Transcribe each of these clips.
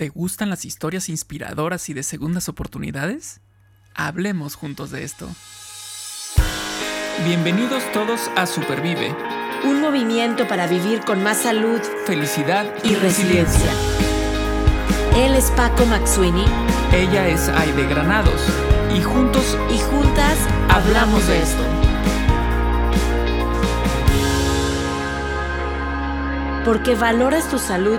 ¿Te gustan las historias inspiradoras y de segundas oportunidades? Hablemos juntos de esto. Bienvenidos todos a Supervive. Un movimiento para vivir con más salud, felicidad y, y resiliencia. Él es Paco Maxuini. Ella es Aide Granados. Y juntos y juntas hablamos de esto. Porque valoras tu salud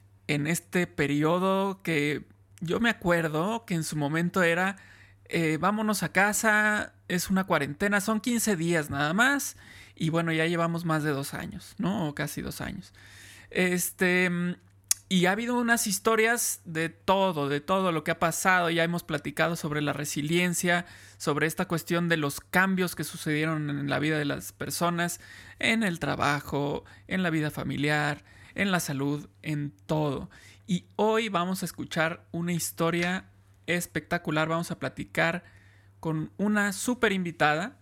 en este periodo que yo me acuerdo que en su momento era, eh, vámonos a casa, es una cuarentena, son 15 días nada más, y bueno, ya llevamos más de dos años, ¿no? O casi dos años. Este, y ha habido unas historias de todo, de todo lo que ha pasado, ya hemos platicado sobre la resiliencia, sobre esta cuestión de los cambios que sucedieron en la vida de las personas, en el trabajo, en la vida familiar, en la salud, en todo. Y hoy vamos a escuchar una historia espectacular, vamos a platicar con una súper invitada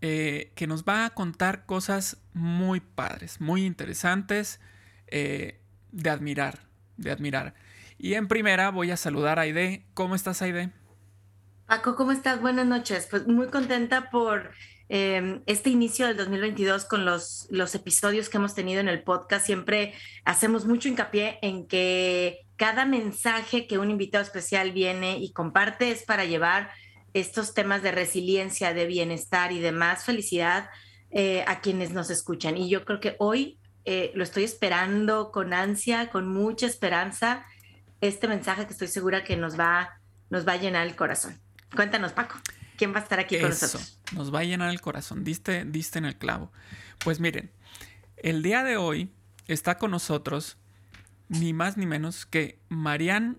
eh, que nos va a contar cosas muy padres, muy interesantes, eh, de admirar, de admirar. Y en primera voy a saludar a Aide. ¿Cómo estás, Aide? Paco, ¿cómo estás? Buenas noches. Pues muy contenta por Em, este inicio del 2022 con los, los episodios que hemos tenido en el podcast, siempre hacemos mucho hincapié en que cada mensaje que un invitado especial viene y comparte es para llevar estos temas de resiliencia, de bienestar y de más felicidad eh, a quienes nos escuchan. Y yo creo que hoy eh, lo estoy esperando con ansia, con mucha esperanza, este mensaje que estoy segura que nos va, nos va a llenar el corazón. Cuéntanos, Paco. ¿Quién va a estar aquí con nosotros? Nos va a llenar el corazón. Diste, diste en el clavo. Pues miren, el día de hoy está con nosotros ni más ni menos que Marianne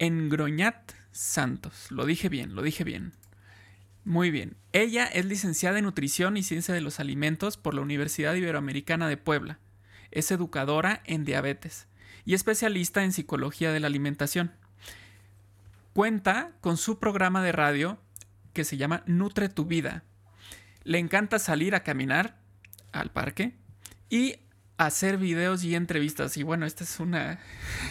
Engroñat Santos. Lo dije bien, lo dije bien. Muy bien. Ella es licenciada en Nutrición y Ciencia de los Alimentos por la Universidad Iberoamericana de Puebla. Es educadora en diabetes y especialista en psicología de la alimentación. Cuenta con su programa de radio que se llama Nutre tu vida. Le encanta salir a caminar al parque y hacer videos y entrevistas. Y bueno, esta es una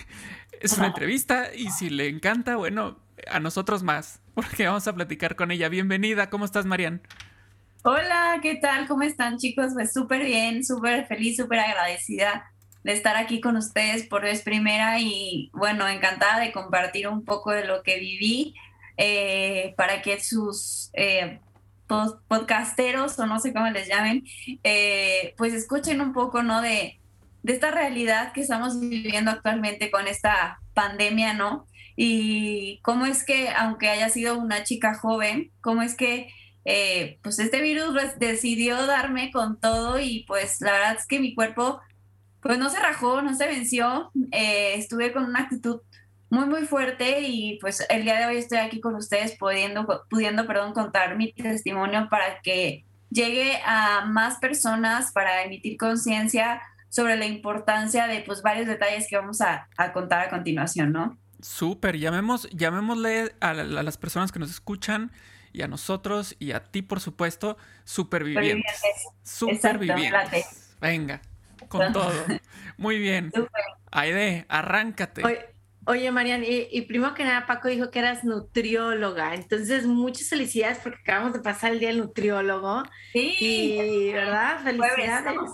es una entrevista y si le encanta, bueno, a nosotros más, porque vamos a platicar con ella. Bienvenida, ¿cómo estás, Marian? Hola, ¿qué tal? ¿Cómo están, chicos? Pues súper bien, súper feliz, súper agradecida de estar aquí con ustedes por vez primera y bueno, encantada de compartir un poco de lo que viví eh, para que sus eh, podcasteros o no sé cómo les llamen, eh, pues escuchen un poco, ¿no? De, de esta realidad que estamos viviendo actualmente con esta pandemia, ¿no? Y cómo es que, aunque haya sido una chica joven, cómo es que pues este virus decidió darme con todo y pues la verdad es que mi cuerpo pues no se rajó, no se venció, estuve con una actitud muy, muy fuerte y pues el día de hoy estoy aquí con ustedes pudiendo, pudiendo perdón, contar mi testimonio para que llegue a más personas para emitir conciencia sobre la importancia de pues varios detalles que vamos a, contar a continuación, ¿no? Súper, llamemos, llamémosle a, las personas que nos escuchan y a nosotros y a ti, por supuesto, supervivientes. Supervivientes. Venga, con todo. Muy bien. Aide, arráncate. Oye, Marian, y, primero que nada, Paco dijo que eras nutrióloga, entonces muchas felicidades porque acabamos de pasar el día del nutriólogo. Sí. Y, ¿verdad? Felicidades.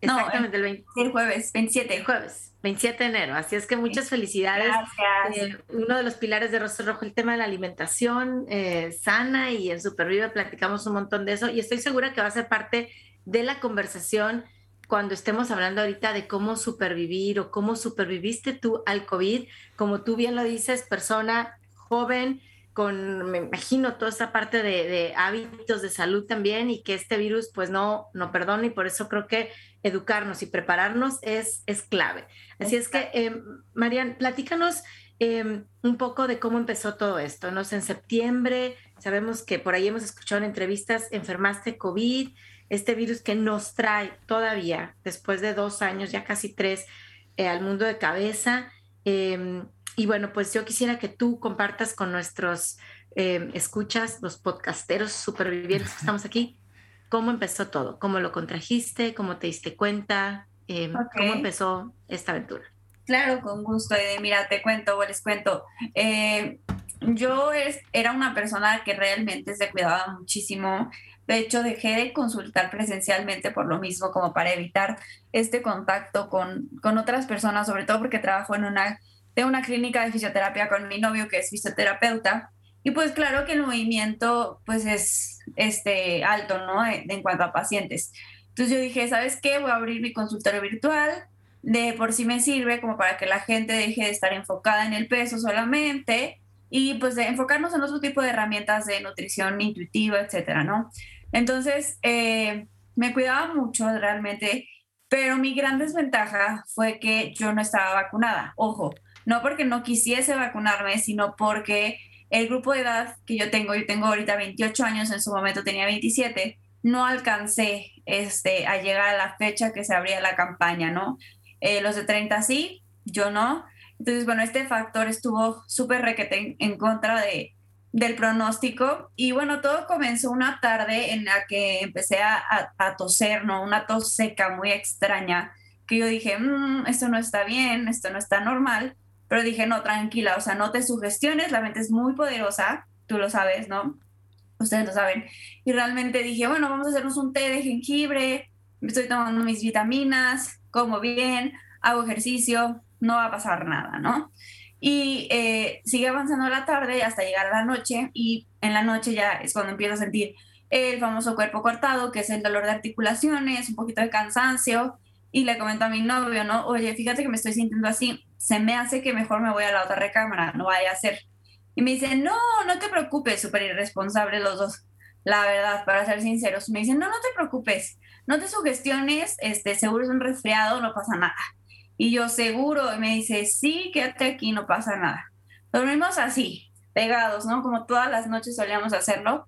Exactamente, el, jueves, 27. El jueves, 27 de enero. Así es que muchas felicidades. Gracias. Eh, uno de los pilares de Rostro Rojo, el tema de la alimentación eh, sana y en Supervive platicamos un montón de eso y estoy segura que va a ser parte de la conversación cuando estemos hablando ahorita de cómo supervivir o cómo superviviste tú al COVID, como tú bien lo dices, persona joven, con, me imagino, toda esa parte de, hábitos de salud también y que este virus pues no, no perdona y por eso creo que educarnos y prepararnos es, es clave. Así es que, eh, Marian, platícanos em, un poco de cómo empezó todo esto. ¿no? En septiembre, sabemos que por ahí hemos escuchado en entrevistas, enfermaste COVID, este virus que nos trae todavía, después de dos años, ya casi tres, eh, al mundo de cabeza. Em, y bueno, pues yo quisiera que tú compartas con nuestros em, escuchas, los podcasteros supervivientes que estamos aquí, cómo empezó todo, cómo lo contrajiste, cómo te diste cuenta, em, cómo empezó esta aventura. Claro, con gusto. Mira, te cuento o les cuento. Eh, yo es, era una persona que realmente se cuidaba muchísimo. De hecho, dejé de consultar presencialmente por lo mismo, como para evitar este contacto con, con otras personas, sobre todo porque trabajo en una de una clínica de fisioterapia con mi novio que es fisioterapeuta. Y pues claro que el movimiento pues es este, alto, ¿no? En, cuanto a pacientes. Entonces yo dije, ¿sabes qué? Voy a abrir mi consultorio virtual. De por sí me sirve como para que la gente deje de estar enfocada en el peso solamente y pues de enfocarnos en otro tipo de herramientas de nutrición intuitiva, etcétera, ¿no? Entonces, eh, me cuidaba mucho realmente, pero mi gran desventaja fue que yo no estaba vacunada. Ojo, no porque no quisiese vacunarme, sino porque el grupo de edad que yo tengo, yo tengo ahorita 28 años, en su momento tenía 27, no alcancé este, a llegar a la fecha que se abría la campaña, ¿no? Eh, los de 30 sí, yo no. Entonces, bueno, este factor estuvo súper requete en, contra de, del pronóstico. Y bueno, todo comenzó una tarde en la que empecé a, toser, ¿no? Una tos seca muy extraña, que yo dije, mm, esto no está bien, esto no está normal. Pero dije, no, tranquila, o sea, no te sugestiones, la mente es muy poderosa, tú lo sabes, ¿no? Ustedes lo saben. Y realmente dije, bueno, vamos a hacernos un té de jengibre, estoy tomando mis vitaminas, como bien, hago ejercicio, no va a pasar nada, ¿no? Y eh, sigue avanzando la tarde hasta llegar a la noche y en la noche ya es cuando empiezo a sentir el famoso cuerpo cortado, que es el dolor de articulaciones, un poquito de cansancio, y le comento a mi novio, ¿no? Oye, fíjate que me estoy sintiendo así, se me hace que mejor me voy a la otra recámara, no vaya a ser. Y me dice, no, no te preocupes, súper irresponsable los dos, la verdad, para ser sinceros. Me dicen, no, no te preocupes, no te sugestiones, este, seguro es un resfriado, no pasa nada. Y yo, seguro, y me dice, sí, quédate aquí, no pasa nada. Dormimos así, pegados, ¿no? Como todas las noches solíamos hacerlo.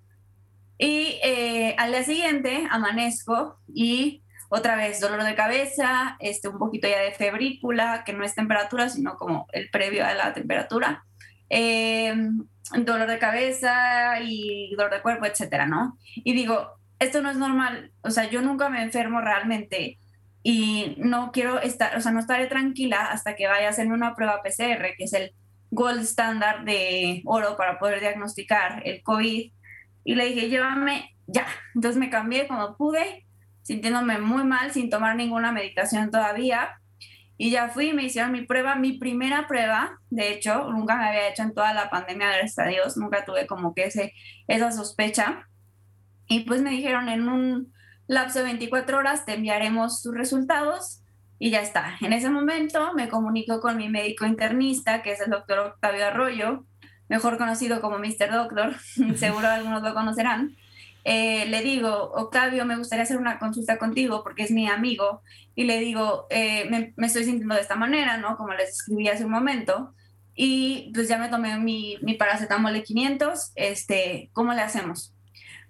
Y eh, al día siguiente amanezco y otra vez, dolor de cabeza, este, un poquito ya de febrícula, que no es temperatura, sino como el previo a la temperatura. Em, dolor de cabeza y dolor de cuerpo, etcétera, ¿no? Y digo, esto no es normal, o sea, yo nunca me enfermo realmente y no quiero estar, o sea, no estaré tranquila hasta que vaya a hacerme una prueba PCR, que es el gold standard de oro para poder diagnosticar el COVID. Y le dije, llévame ya. Entonces me cambié como pude sintiéndome muy mal sin tomar ninguna medicación todavía. Y ya fui me hicieron mi prueba, mi primera prueba, de hecho, nunca me había hecho en toda la pandemia, gracias a Dios, nunca tuve como que ese, esa sospecha. Y pues me dijeron en un lapso de 24 horas te enviaremos tus resultados y ya está. En ese momento me comunico con mi médico internista, que es el doctor Octavio Arroyo, mejor conocido como Mr. Doctor, seguro algunos lo conocerán. Eh, le digo, Octavio, me gustaría hacer una consulta contigo porque es mi amigo, y le digo, eh, me, estoy sintiendo de esta manera, ¿no? Como les escribí hace un momento, y pues ya me tomé mi, mi paracetamol de 500, este, ¿cómo le hacemos?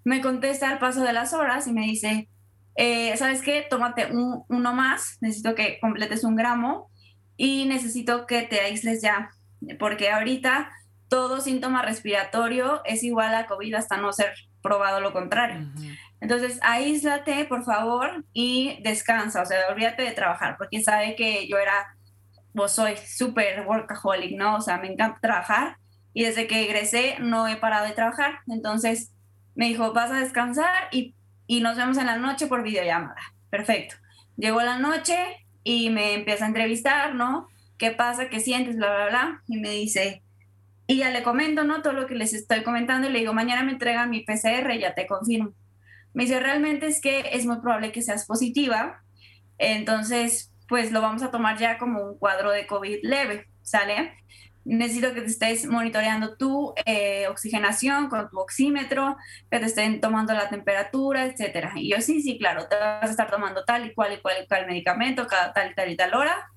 Me contesta al paso de las horas y me dice, eh, ¿sabes qué? Tómate uno más, necesito que completes un gramo y necesito que te aísles ya, porque ahorita todo síntoma respiratorio es igual a COVID hasta no ser probado lo contrario. Entonces, aíslate, por favor, y descansa, o sea, olvídate de trabajar, porque sabe que yo era, vos soy súper workaholic, ¿no? O sea, me encanta trabajar y desde que egresé no he parado de trabajar. Entonces, me dijo, vas a descansar y, y nos vemos en la noche por videollamada. Perfecto. Llegó la noche y me empieza a entrevistar, ¿no? ¿Qué pasa? ¿Qué sientes? Bla, bla, bla. Y me dice, y ya le comento, ¿no? Todo lo que les estoy comentando y le digo, mañana me entregan mi PCR, ya te confirmo. Me dice, realmente es que es muy probable que seas positiva, entonces, pues lo vamos a tomar ya como un cuadro de COVID leve, ¿sale? Necesito que te estés monitoreando tu eh, oxigenación con tu oxímetro, que te estén tomando la temperatura, etcétera. Y yo, sí, sí, claro, te vas a estar tomando tal y cual y cual y cual medicamento cada tal y tal y tal hora.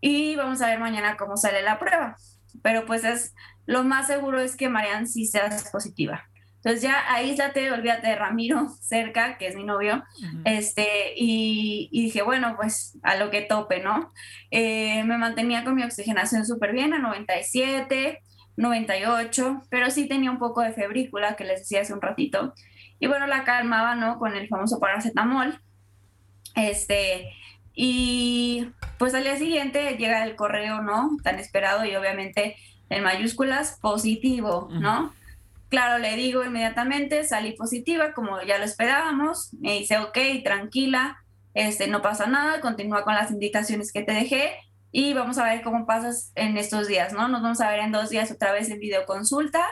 Y vamos a ver mañana cómo sale la prueba. Pero pues es lo más seguro es que Marian sí sea positiva. Entonces ya aíslate, olvídate de Ramiro cerca, que es mi novio, este, y, dije, bueno, pues a lo que tope, ¿no? Eh, me mantenía con mi oxigenación súper bien, a 97, 98, pero sí tenía un poco de febrícula, que les decía hace un ratito, y bueno, la calmaba, ¿no? Con el famoso paracetamol, este, y pues al día siguiente llega el correo, ¿no? Tan esperado y obviamente en mayúsculas, positivo, ¿no? Claro, le digo inmediatamente, salí positiva, como ya lo esperábamos. Me dice, ok, tranquila, este, no pasa nada, continúa con las indicaciones que te dejé y vamos a ver cómo pasas en estos días, ¿no? Nos vamos a ver en dos días otra vez en videoconsulta,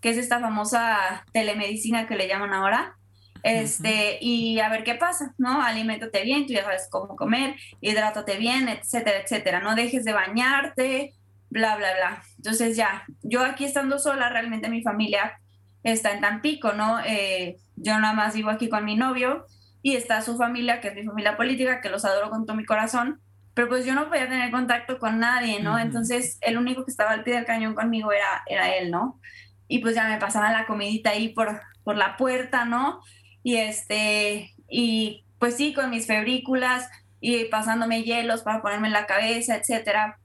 que es esta famosa telemedicina que le llaman ahora. Este, y a ver qué pasa, ¿no? Aliméntate bien, tú ya sabes cómo comer, hidrátate bien, etcétera, etcétera. No dejes de bañarte, bla, bla, bla. Entonces ya, yo aquí estando sola, realmente mi familia está en Tampico, ¿no? Eh, yo nada más vivo aquí con mi novio y está su familia, que es mi familia política, que los adoro con todo mi corazón, pero pues yo no podía tener contacto con nadie, ¿no? Entonces el único que estaba al pie del cañón conmigo era, era él, ¿no? Y pues ya me pasaban la comidita ahí por, por la puerta, ¿no? Y este, y pues sí, con mis febrículas y pasándome hielos para ponerme en la cabeza, etcétera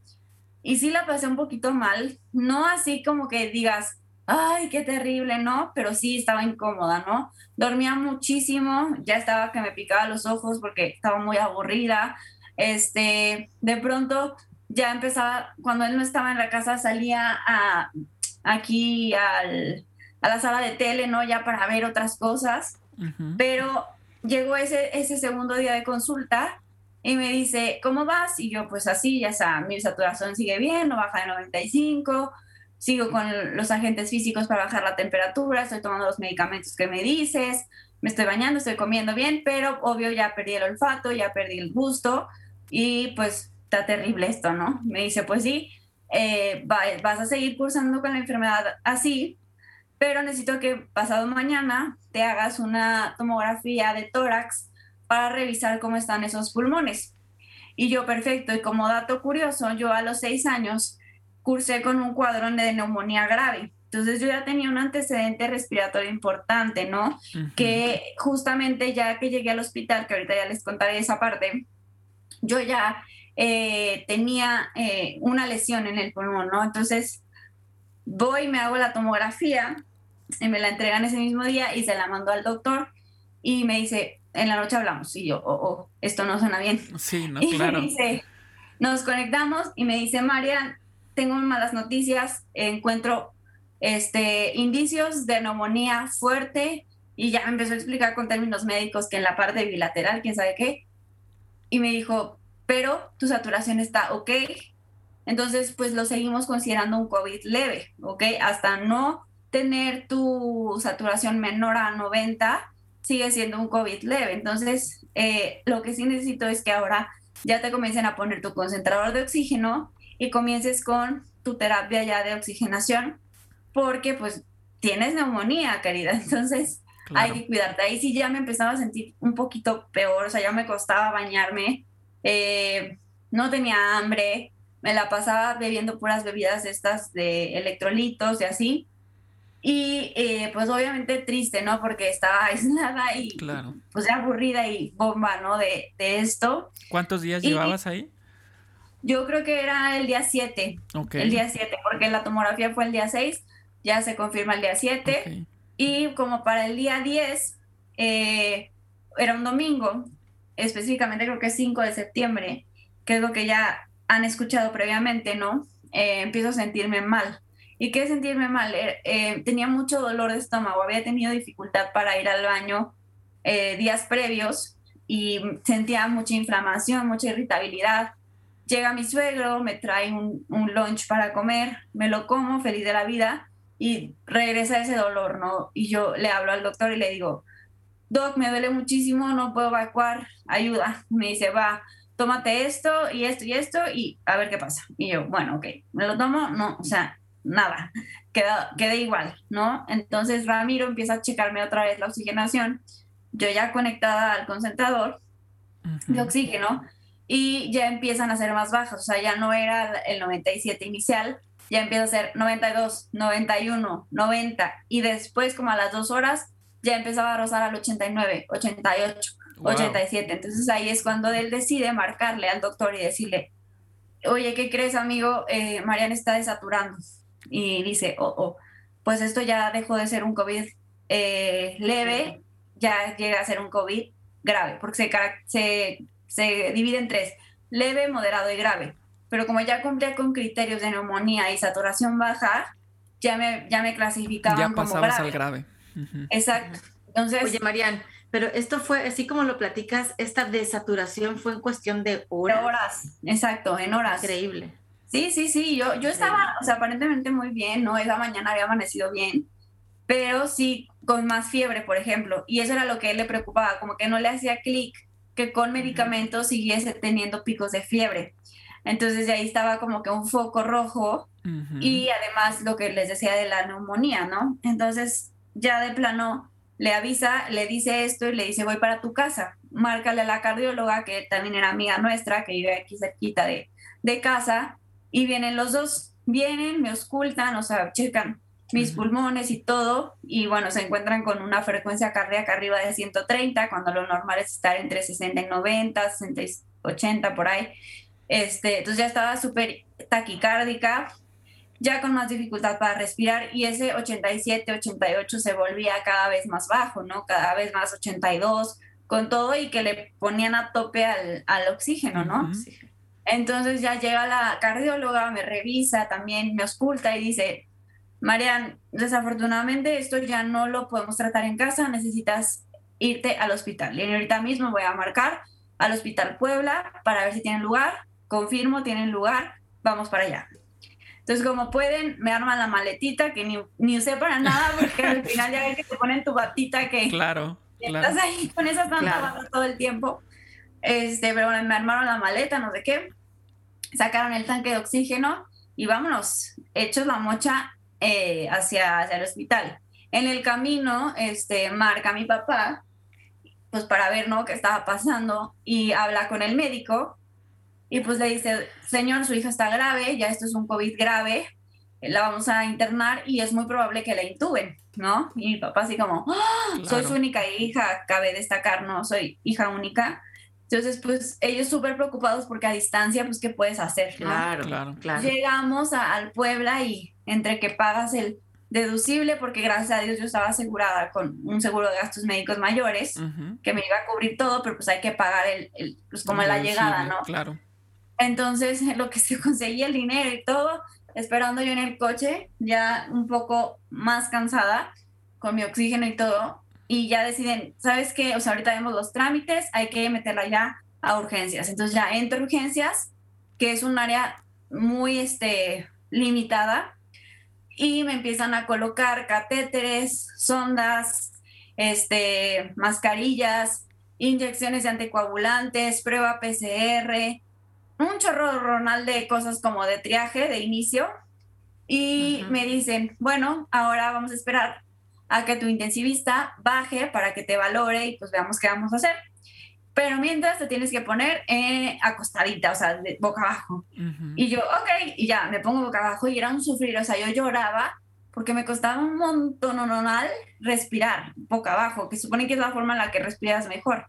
y sí la pasé un poquito mal, no así como que digas, ay, qué terrible, ¿no? Pero sí estaba incómoda, ¿no? Dormía muchísimo, ya estaba que me picaba los ojos porque estaba muy aburrida. Este, de pronto ya empezaba, cuando él no estaba en la casa, salía a, aquí al, a la sala de tele, ¿no? Ya para ver otras cosas. Pero llegó ese, ese segundo día de consulta y me dice, ¿cómo vas? Y yo, pues así, ya está, mi saturación sigue bien, no baja de 95, sigo con los agentes físicos para bajar la temperatura, estoy tomando los medicamentos que me dices, me estoy bañando, estoy comiendo bien, pero obvio ya perdí el olfato, ya perdí el gusto y pues está terrible esto, ¿no? Me dice, pues sí, eh, vas a seguir cursando con la enfermedad así, pero necesito que pasado mañana te hagas una tomografía de tórax para revisar cómo están esos pulmones. Y yo, perfecto, y como dato curioso, yo a los seis años cursé con un cuadrón de neumonía grave. Entonces yo ya tenía un antecedente respiratorio importante, ¿no? Que justamente ya que llegué al hospital, que ahorita ya les contaré esa parte, yo ya eh, tenía eh, una lesión en el pulmón, ¿no? Entonces voy, me hago la tomografía, y me la entregan ese mismo día y se la mando al doctor y me dice, en la noche hablamos y yo, oh, oh, esto no suena bien. Sí, no, y claro. Me dice, nos conectamos y me dice, María, tengo malas noticias, encuentro este, indicios de neumonía fuerte y ya me empezó a explicar con términos médicos que en la parte bilateral, quién sabe qué, y me dijo, pero tu saturación está ok, entonces pues lo seguimos considerando un COVID leve, ok, hasta no tener tu saturación menor a 90, sigue siendo un COVID leve. Entonces, eh, lo que sí necesito es que ahora ya te comiencen a poner tu concentrador de oxígeno y comiences con tu terapia ya de oxigenación, porque pues tienes neumonía, querida. Entonces, hay que cuidarte. Ahí sí ya me empezaba a sentir un poquito peor, o sea, ya me costaba bañarme, eh, no tenía hambre, me la pasaba bebiendo puras bebidas estas de electrolitos y así. Y eh, pues obviamente triste, ¿no? Porque estaba aislada y claro. pues aburrida y bomba, ¿no? De, de esto. ¿Cuántos días llevabas ahí? Yo creo que era el día 7. El día 7, porque la tomografía fue el día 6, ya se confirma el día 7. Y como para el día 10, eh, era un domingo, específicamente creo que es 5 de septiembre, que es lo que ya han escuchado previamente, ¿no? Eh, empiezo a sentirme mal ¿Y qué sentirme mal? Eh, eh, tenía mucho dolor de estómago, había tenido dificultad para ir al baño eh, días previos y sentía mucha inflamación, mucha irritabilidad. Llega mi suegro, me trae un, un lunch para comer, me lo como, feliz de la vida, y regresa ese dolor, ¿no? Y yo le hablo al doctor y le digo, Doc, me duele muchísimo, no puedo evacuar, ayuda. Me dice, va, tómate esto y esto y esto y a ver qué pasa. Y yo, bueno, ok, me lo tomo, no, o sea, nada, queda, queda igual, ¿no? Entonces Ramiro empieza a checarme otra vez la oxigenación, yo ya conectada al concentrador de oxígeno y ya empiezan a ser más bajas, o sea, ya no era el 97 inicial, ya empieza a ser 92, 91, 90 y después como a las dos horas ya empezaba a rozar al 89, 88, 87. Entonces ahí es cuando él decide marcarle al doctor y decirle, oye, ¿qué crees amigo? Eh, Mariana está desaturando. Y dice, oh, oh, pues esto ya dejó de ser un COVID eh, leve, ya llega a ser un COVID grave, porque se, se, se divide en tres, leve, moderado y grave. Pero como ya cumplía con criterios de neumonía y saturación baja, ya me, ya me clasificaban ya como grave. al grave. Exacto. Entonces, Oye, Marian, pero esto fue, así como lo platicas, esta desaturación fue en cuestión de horas. horas, exacto, en horas. Increíble. Sí, sí, sí, yo, yo estaba, o sea, aparentemente muy bien, ¿no? Esa mañana había amanecido bien, pero sí con más fiebre, por ejemplo, y eso era lo que él le preocupaba, como que no le hacía clic que con medicamentos siguiese teniendo picos de fiebre. Entonces de ahí estaba como que un foco rojo y además lo que les decía de la neumonía, ¿no? Entonces ya de plano le avisa, le dice esto y le dice voy para tu casa, márcale a la cardióloga que también era amiga nuestra, que vive aquí cerquita de, de casa, y vienen los dos, vienen, me auscultan, o sea, checan mis pulmones y todo, y bueno, se encuentran con una frecuencia cardíaca arriba de 130, cuando lo normal es estar entre 60 y 90, 60 y 80 por ahí. Este, entonces ya estaba súper taquicárdica, ya con más dificultad para respirar y ese 87, 88 se volvía cada vez más bajo, ¿no? Cada vez más 82, con todo y que le ponían a tope al, oxígeno, ¿no? Entonces ya llega la cardióloga, me revisa también, me oculta y dice, Marian, desafortunadamente esto ya no lo podemos tratar en casa, necesitas irte al hospital. Y ahorita mismo voy a marcar al Hospital Puebla para ver si tienen lugar, confirmo, tienen lugar, vamos para allá. Entonces, como pueden, me arman la maletita que ni, ni usé para nada, porque al final ya ves que te ponen tu batita que claro, estás ahí con esa tanta todo el tiempo. Este, pero bueno, me armaron la maleta, no sé qué, sacaron el tanque de oxígeno y vámonos, hechos la mocha eh, hacia, hacia el hospital. En el camino, este, marca mi papá, pues para ver, ¿no?, qué estaba pasando y habla con el médico y pues le dice, señor, su hija está grave, ya esto es un COVID grave, la vamos a internar y es muy probable que la intuben, ¿no? Y mi papá así como, ¡Ah! soy su única hija, cabe destacar, no soy hija única. Entonces, pues ellos súper preocupados porque a distancia, pues, ¿qué puedes hacer? Claro, claro, claro. Llegamos al Puebla y entre que pagas el deducible, porque gracias a Dios yo estaba asegurada con un seguro de gastos médicos mayores, que me iba a cubrir todo, pero pues hay que pagar el, pues como la llegada, ¿no? Claro. Entonces, lo que se conseguía el dinero y todo, esperando yo en el coche, ya un poco más cansada, con mi oxígeno y todo, y ya deciden, ¿sabes qué? O sea, ahorita vemos los trámites, hay que meterla ya a urgencias. Entonces ya entro a urgencias, que es un área muy este, limitada, y me empiezan a colocar catéteres, sondas, este, mascarillas, inyecciones de anticoagulantes, prueba PCR, un chorro ronal de cosas como de triaje de inicio y me dicen, bueno, ahora vamos a esperar a que tu intensivista baje para que te valore y pues veamos qué vamos a hacer. Pero mientras te tienes que poner eh, acostadita, o sea, de boca abajo. Y yo, ok, y ya, me pongo boca abajo y era un sufrir, o sea, yo lloraba porque me costaba un montón normal respirar boca abajo, que supone que es la forma en la que respiras mejor.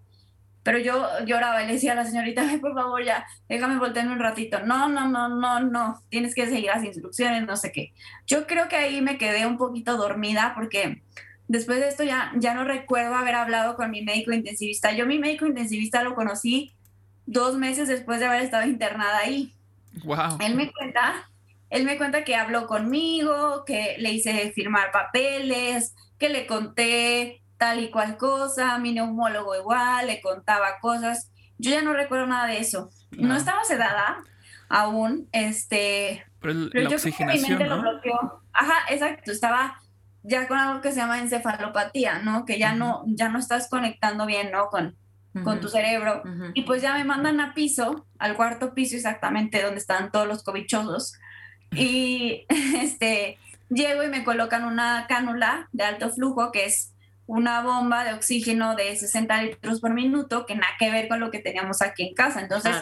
Pero yo lloraba y le decía a la señorita, por favor, ya, déjame voltearme un ratito. No, no, no, no, no, tienes que seguir las instrucciones, no sé qué. Yo creo que ahí me quedé un poquito dormida porque después de esto ya, ya no recuerdo haber hablado con mi médico intensivista. Yo mi médico intensivista lo conocí dos meses después de haber estado internada ahí. Wow. Él me cuenta, él me cuenta que habló conmigo, que le hice firmar papeles, que le conté tal y cual cosa, mi neumólogo igual, le contaba cosas. Yo ya no recuerdo nada de eso. No, estaba sedada aún, este... Pero, la yo oxigenación, ¿no? lo bloqueó. Ajá, exacto, estaba ya con algo que se llama encefalopatía, ¿no? Que ya no ya no estás conectando bien, ¿no? Con con tu cerebro. Y pues ya me mandan a piso, al cuarto piso exactamente donde están todos los cobichosos. Y este, llego y me colocan una cánula de alto flujo, que es una bomba de oxígeno de 60 litros por minuto, que nada que ver con lo que teníamos aquí en casa. Entonces,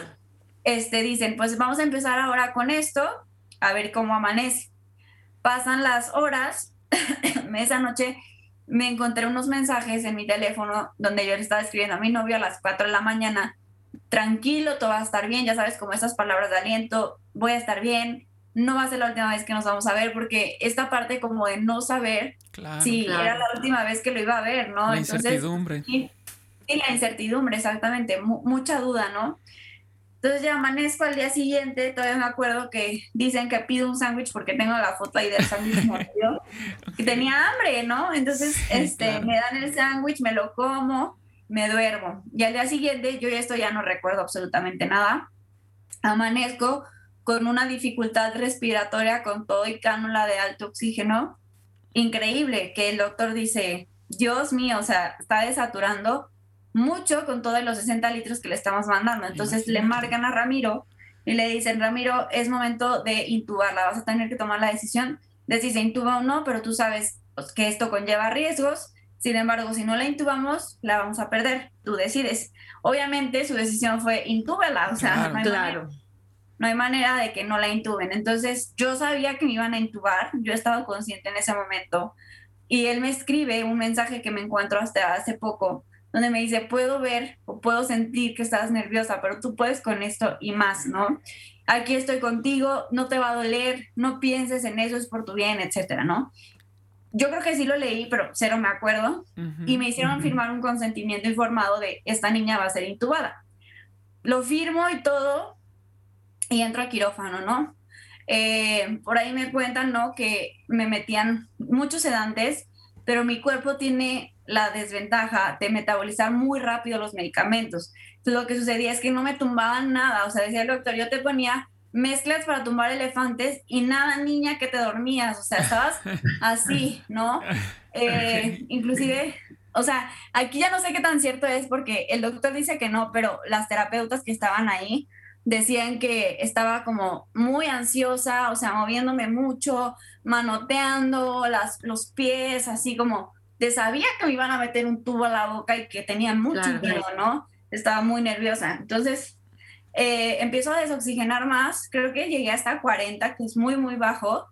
este, dicen, pues vamos a empezar ahora con esto, a ver cómo amanece. Pasan las horas, esa noche me encontré unos mensajes en mi teléfono donde yo le estaba escribiendo a mi novio a las 4 de la mañana, tranquilo, todo va a estar bien, ya sabes, como esas palabras de aliento, voy a estar bien, no va a ser la última vez que nos vamos a ver, porque esta parte como de no saber si era la última vez que lo iba a ver, ¿no? La incertidumbre. Y, la incertidumbre, exactamente, mucha duda, ¿no? Entonces ya amanezco al día siguiente, todavía me acuerdo que dicen que pido un sándwich porque tengo la foto ahí del sándwich mordido, que tenía hambre, ¿no? Entonces este, me dan el sándwich, me lo como, me duermo. Y al día siguiente, yo ya esto ya no recuerdo absolutamente nada, amanezco con una dificultad respiratoria con todo y cánula de alto oxígeno, increíble, que el doctor dice, Dios mío, o sea, está desaturando mucho con todos los 60 litros que le estamos mandando. Entonces le marcan a Ramiro y le dicen, Ramiro, es momento de intubarla, vas a tener que tomar la decisión de si se intuba o no, pero tú sabes pues, que esto conlleva riesgos. Sin embargo, si no la intubamos, la vamos a perder. Tú decides. Obviamente su decisión fue intúbela, o sea, no, hay Manera, no hay manera de que no la intuben. Entonces yo sabía que me iban a intubar, yo estaba consciente en ese momento y él me escribe un mensaje que me encuentro hasta hace poco donde me dice, puedo ver o puedo sentir que estás nerviosa, pero tú puedes con esto y más, ¿no? Aquí estoy contigo, no te va a doler, no pienses en eso, es por tu bien, etcétera, ¿no? Yo creo que sí lo leí, pero cero me acuerdo, y me hicieron firmar un consentimiento informado de esta niña va a ser intubada. Lo firmo y todo, y entro a quirófano, ¿no? Eh, por ahí me cuentan, ¿no? Que me metían muchos sedantes, pero mi cuerpo tiene la desventaja de metabolizar muy rápido los medicamentos. Entonces, lo que sucedía es que no me tumbaban nada, o sea, decía el doctor, yo te ponía mezclas para tumbar elefantes y nada, niña, que te dormías, o sea, estabas así, ¿no? Eh, inclusive, o sea, aquí ya no sé qué tan cierto es porque el doctor dice que no, pero las terapeutas que estaban ahí decían que estaba como muy ansiosa, o sea, moviéndome mucho, manoteando las, los pies, así como sabía que me iban a meter un tubo a la boca y que tenía mucho miedo, ¿no? Estaba muy nerviosa. Entonces, eh, empiezo a desoxigenar más, creo que llegué hasta 40, que es muy, muy bajo.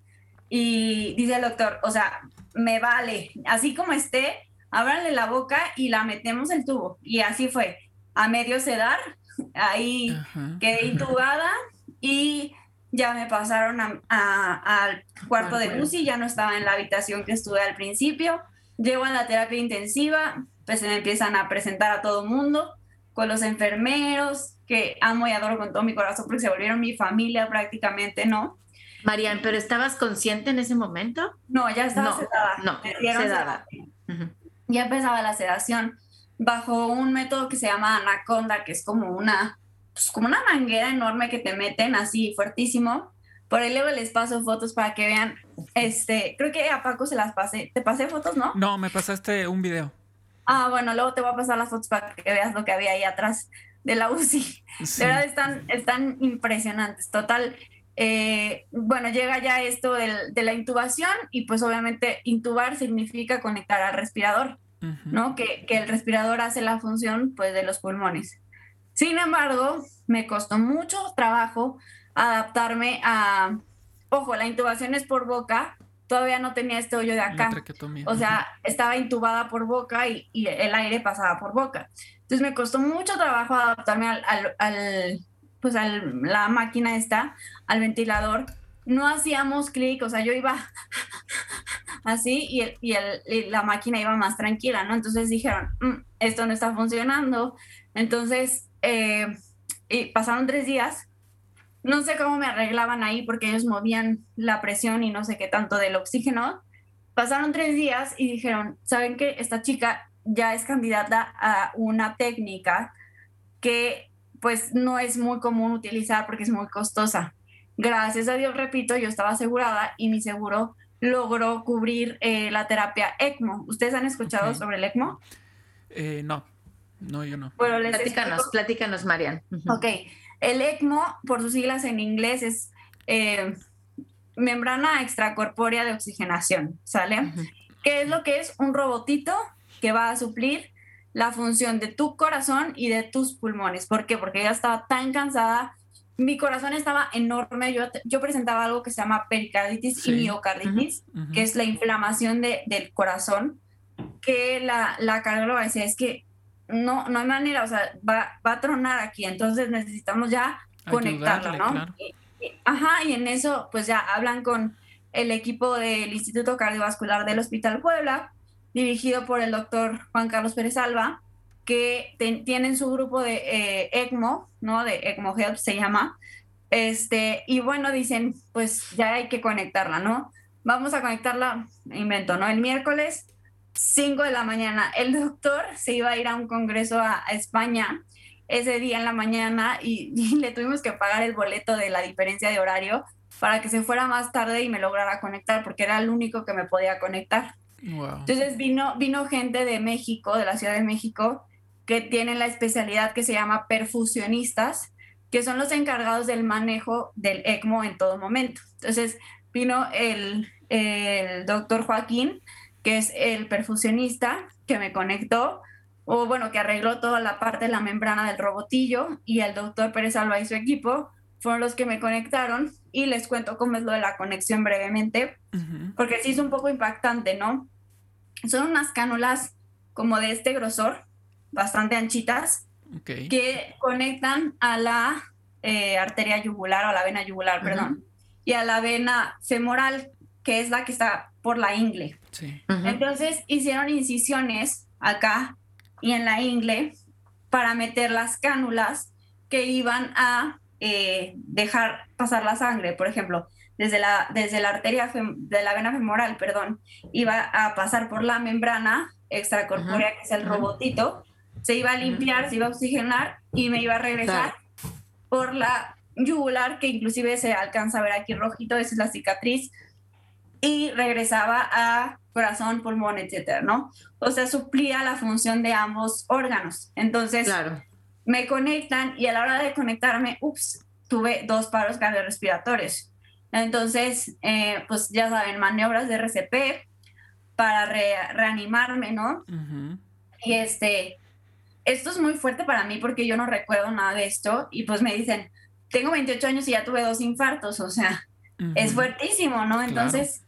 Y dice el doctor, o sea, me vale, así como esté, ábranle la boca y la metemos el tubo. Y así fue, a medio sedar, ahí quedé intubada y ya me pasaron al cuarto de Lucy, ya no estaba en la habitación que estuve al principio. Llego a la terapia intensiva, pues se me empiezan a presentar a todo mundo, con los enfermeros, que amo y adoro con todo mi corazón porque se volvieron mi familia prácticamente, ¿no? Marian, ¿pero estabas consciente en ese momento? No, ya estaba sedada. No, sedada. Ya empezaba la sedación bajo un método que se llama anaconda, que es como una, pues como una manguera enorme que te meten así fuertísimo por ahí luego les paso fotos para que vean. Este, creo que a Paco se las pasé. ¿Te pasé fotos, no? No, me pasaste un video. Ah, bueno, luego te voy a pasar las fotos para que veas lo que había ahí atrás de la UCI. De verdad están, están impresionantes. Total, eh, bueno, llega ya esto de la intubación y pues obviamente intubar significa conectar al respirador, ¿no? Que, que, el respirador hace la función pues de los pulmones. Sin embargo, me costó mucho trabajo adaptarme a, ojo, la intubación es por boca, todavía no tenía este hoyo de acá. O sea, estaba intubada por boca y, el aire pasaba por boca. Entonces me costó mucho trabajo adaptarme al, al, pues a la máquina esta, al ventilador. No hacíamos clic, o sea, yo iba así y, la máquina iba más tranquila, ¿no? Entonces dijeron, mm, esto no está funcionando. Entonces, eh, pasaron tres días no sé cómo me arreglaban ahí porque ellos movían la presión y no sé qué tanto del oxígeno. Pasaron tres días y dijeron, ¿saben qué? Esta chica ya es candidata a una técnica que pues no es muy común utilizar porque es muy costosa. Gracias a Dios, repito, yo estaba asegurada y mi seguro logró cubrir eh, la terapia ECMO. ¿Ustedes han escuchado sobre el ECMO? Eh, no. No, yo no. Bueno, les platícanos, platícanos, Marian. Ok, el ECMO, por sus siglas en inglés, es eh, membrana extracorpórea de oxigenación, ¿sale? ¿Qué es lo que es? Un robotito que va a suplir la función de tu corazón y de tus pulmones. ¿Por qué? Porque ya estaba tan cansada, mi corazón estaba enorme, yo, yo presentaba algo que se llama pericarditis y miocarditis, que es la inflamación de, del corazón, que la, la cardióloga decía, es que no, no hay manera, o sea, va, va a tronar aquí, entonces necesitamos ya conectarlo, ¿no? ajá, y en eso pues ya hablan con el equipo del Instituto Cardiovascular del Hospital Puebla, dirigido por el doctor Juan Carlos Pérez Alba, que tienen su grupo de eh, ECMO, ¿no? De ECMO Help se llama. Este, y bueno, dicen, pues ya hay que conectarla, ¿no? Vamos a conectarla, invento, ¿no? El miércoles 5 de la mañana. El doctor se iba a ir a un congreso a, España ese día en la mañana y, le tuvimos que pagar el boleto de la diferencia de horario para que se fuera más tarde y me lograra conectar porque era el único que me podía conectar. Entonces vino, vino gente de México, de la Ciudad de México, que tienen la especialidad que se llama perfusionistas, que son los encargados del manejo del ECMO en todo momento. Entonces vino el, el doctor Joaquín, que es el perfusionista que me conectó, o bueno, que arregló toda la parte de la membrana del robotillo, y el doctor Pérez Alba y su equipo fueron los que me conectaron, y les cuento cómo es lo de la conexión brevemente, porque sí es un poco impactante, ¿no? Son unas cánulas como de este grosor, bastante anchitas, que conectan a la eh, arteria yugular, o a la vena yugular, perdón, y a la vena femoral, que es la que está por la ingle. Entonces hicieron incisiones acá y en la ingle para meter las cánulas que iban a eh, dejar pasar la sangre. Por ejemplo, desde la, desde la arteria de la vena femoral, perdón, iba a pasar por la membrana extracorpórea, que es el robotito, se iba a limpiar, se iba a oxigenar y me iba a regresar por la yugular, que inclusive se alcanza a ver aquí rojito, esa es la cicatriz, y regresaba a corazón, pulmón, etcétera, ¿no? O sea, suplía la función de ambos órganos. Entonces, claro. me conectan y a la hora de conectarme, ups, tuve dos paros cardiorrespiratorios. Entonces, eh, pues ya saben, maniobras de RCP para reanimarme, ¿no? Y este, esto es muy fuerte para mí porque yo no recuerdo nada de esto y pues me dicen, tengo 28 años y ya tuve dos infartos, o sea, es fuertísimo, ¿no? Entonces,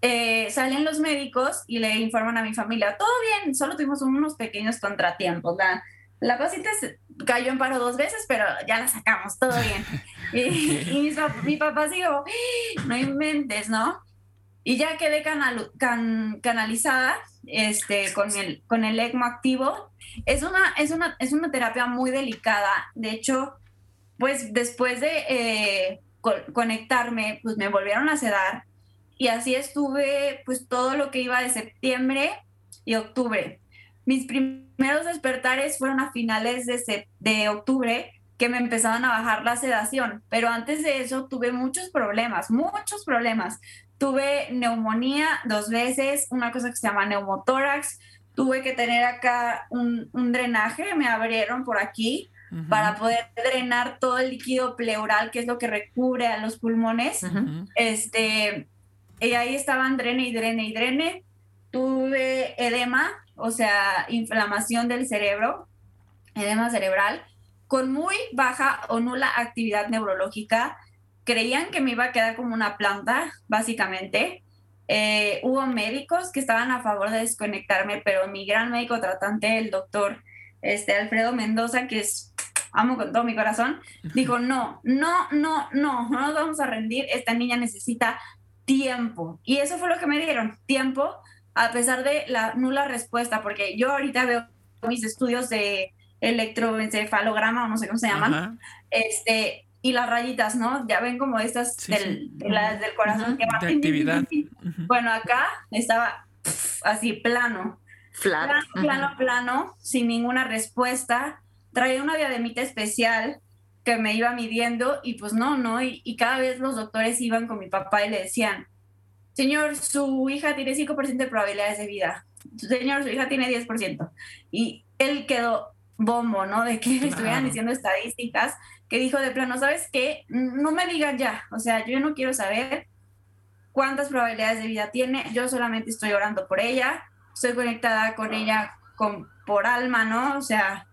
eh, salen los médicos y le informan a mi familia, todo bien, solo tuvimos unos pequeños contratiempos. La, la pasita cayó en paro dos veces, pero ya la sacamos, todo bien. y, mi, papá dijo, no inventes, ¿no? Y ya quedé canalizada este, con, el, con el ECMO activo. Es una, es, una, es una terapia muy delicada. De hecho, pues después de eh, conectarme, pues me volvieron a sedar y así estuve pues todo lo que iba de septiembre y octubre. Mis primeros despertares fueron a finales de, de octubre que me empezaban a bajar la sedación, pero antes de eso tuve muchos problemas, muchos problemas. Tuve neumonía dos veces, una cosa que se llama neumotórax, tuve que tener acá un, un drenaje, me abrieron por aquí para poder drenar todo el líquido pleural, que es lo que recubre a los pulmones. Este, y ahí estaban drene y drene y drene. Tuve edema, o sea, inflamación del cerebro, edema cerebral, con muy baja o nula actividad neurológica. Creían que me iba a quedar como una planta, básicamente. Eh, hubo médicos que estaban a favor de desconectarme, pero mi gran médico tratante, el doctor este, Alfredo Mendoza, que es amo con todo mi corazón, dijo, no, no, no, no, no nos vamos a rendir, esta niña necesita tiempo. Y eso fue lo que me dieron, tiempo, a pesar de la nula respuesta, porque yo ahorita veo mis estudios de electroencefalograma, o no sé cómo se llaman, este, y las rayitas, ¿no? Ya ven como estas del, del corazón que van. actividad. Bueno, acá estaba así plano. Flat. Plano, plano, plano, sin ninguna respuesta. Traía una diademita especial que me iba midiendo y pues no, ¿no? Y, cada vez los doctores iban con mi papá y le decían, señor, su hija tiene 5% de probabilidades de vida, señor, su hija tiene 10%. Y él quedó bombo, ¿no? De que estuvieran diciendo estadísticas, que dijo de plano, ¿sabes qué? No me digan ya, o sea, yo no quiero saber cuántas probabilidades de vida tiene, yo solamente estoy orando por ella, estoy conectada con ella con, por alma, ¿no? O sea,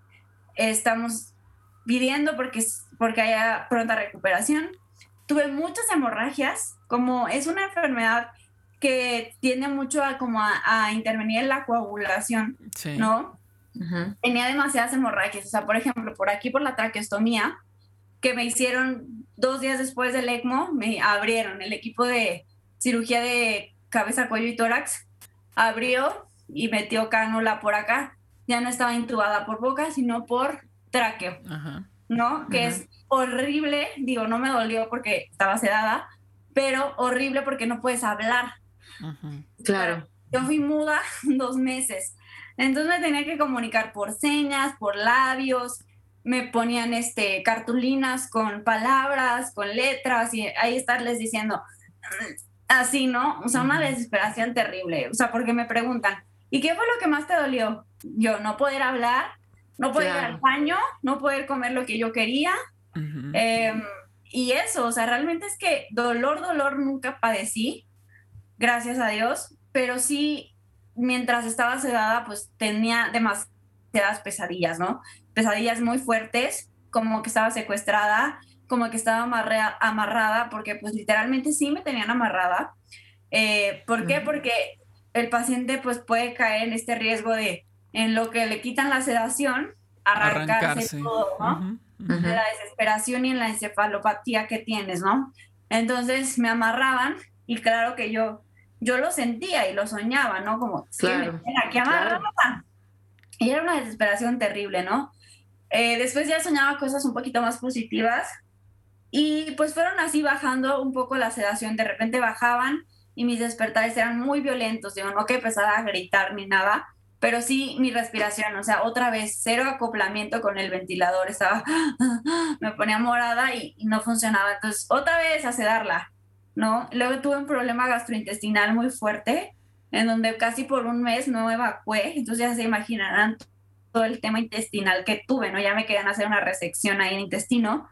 estamos pidiendo porque, porque haya pronta recuperación. Tuve muchas hemorragias, como es una enfermedad que tiende mucho a, como a, intervenir en la coagulación, ¿no? Tenía demasiadas hemorragias, o sea, por ejemplo, por aquí por la traqueostomía, que me hicieron dos días después del ECMO, me abrieron el equipo de cirugía de cabeza, cuello y tórax, abrió y metió cánula por acá. Ya no estaba intubada por boca, sino por tráqueo, ¿no? Que es horrible, digo, no me dolió porque estaba sedada, pero horrible porque no puedes hablar. Claro. Yo fui muda dos meses, entonces me tenía que comunicar por señas, por labios, me ponían este, cartulinas con palabras, con letras y ahí estarles diciendo así, ¿no? O sea, una desesperación terrible, o sea, porque me preguntan, ¿y qué fue lo que más te dolió? Yo, no poder hablar, no poder ir al baño, no poder comer lo que yo quería. Em, y eso, o sea, realmente es que dolor, dolor nunca padecí, gracias a Dios, pero sí, mientras estaba sedada, pues tenía demasiadas pesadillas, ¿no? Pesadillas muy fuertes, como que estaba secuestrada, como que estaba amarrada, porque pues literalmente sí me tenían amarrada. Eh, ¿Por qué? Porque el paciente pues puede caer en este riesgo de, en lo que le quitan la sedación, arrancarse, todo, ¿no? la desesperación y en la encefalopatía que tienes, ¿no? Entonces me amarraban y claro que yo, yo lo sentía y lo soñaba, ¿no? Como, claro, aquí amarrada. Y era una desesperación terrible, ¿no? Eh, después ya soñaba cosas un poquito más positivas y pues fueron así bajando un poco la sedación, de repente bajaban y mis despertares eran muy violentos, digo, no que empezara a gritar ni nada, pero sí mi respiración, o sea, otra vez cero acoplamiento con el ventilador, estaba, me ponía morada y, no funcionaba, entonces otra vez a sedarla, ¿no? Luego tuve un problema gastrointestinal muy fuerte, en donde casi por un mes no evacué, entonces ya se imaginarán todo el tema intestinal que tuve, ¿no? Ya me querían hacer una resección ahí en intestino,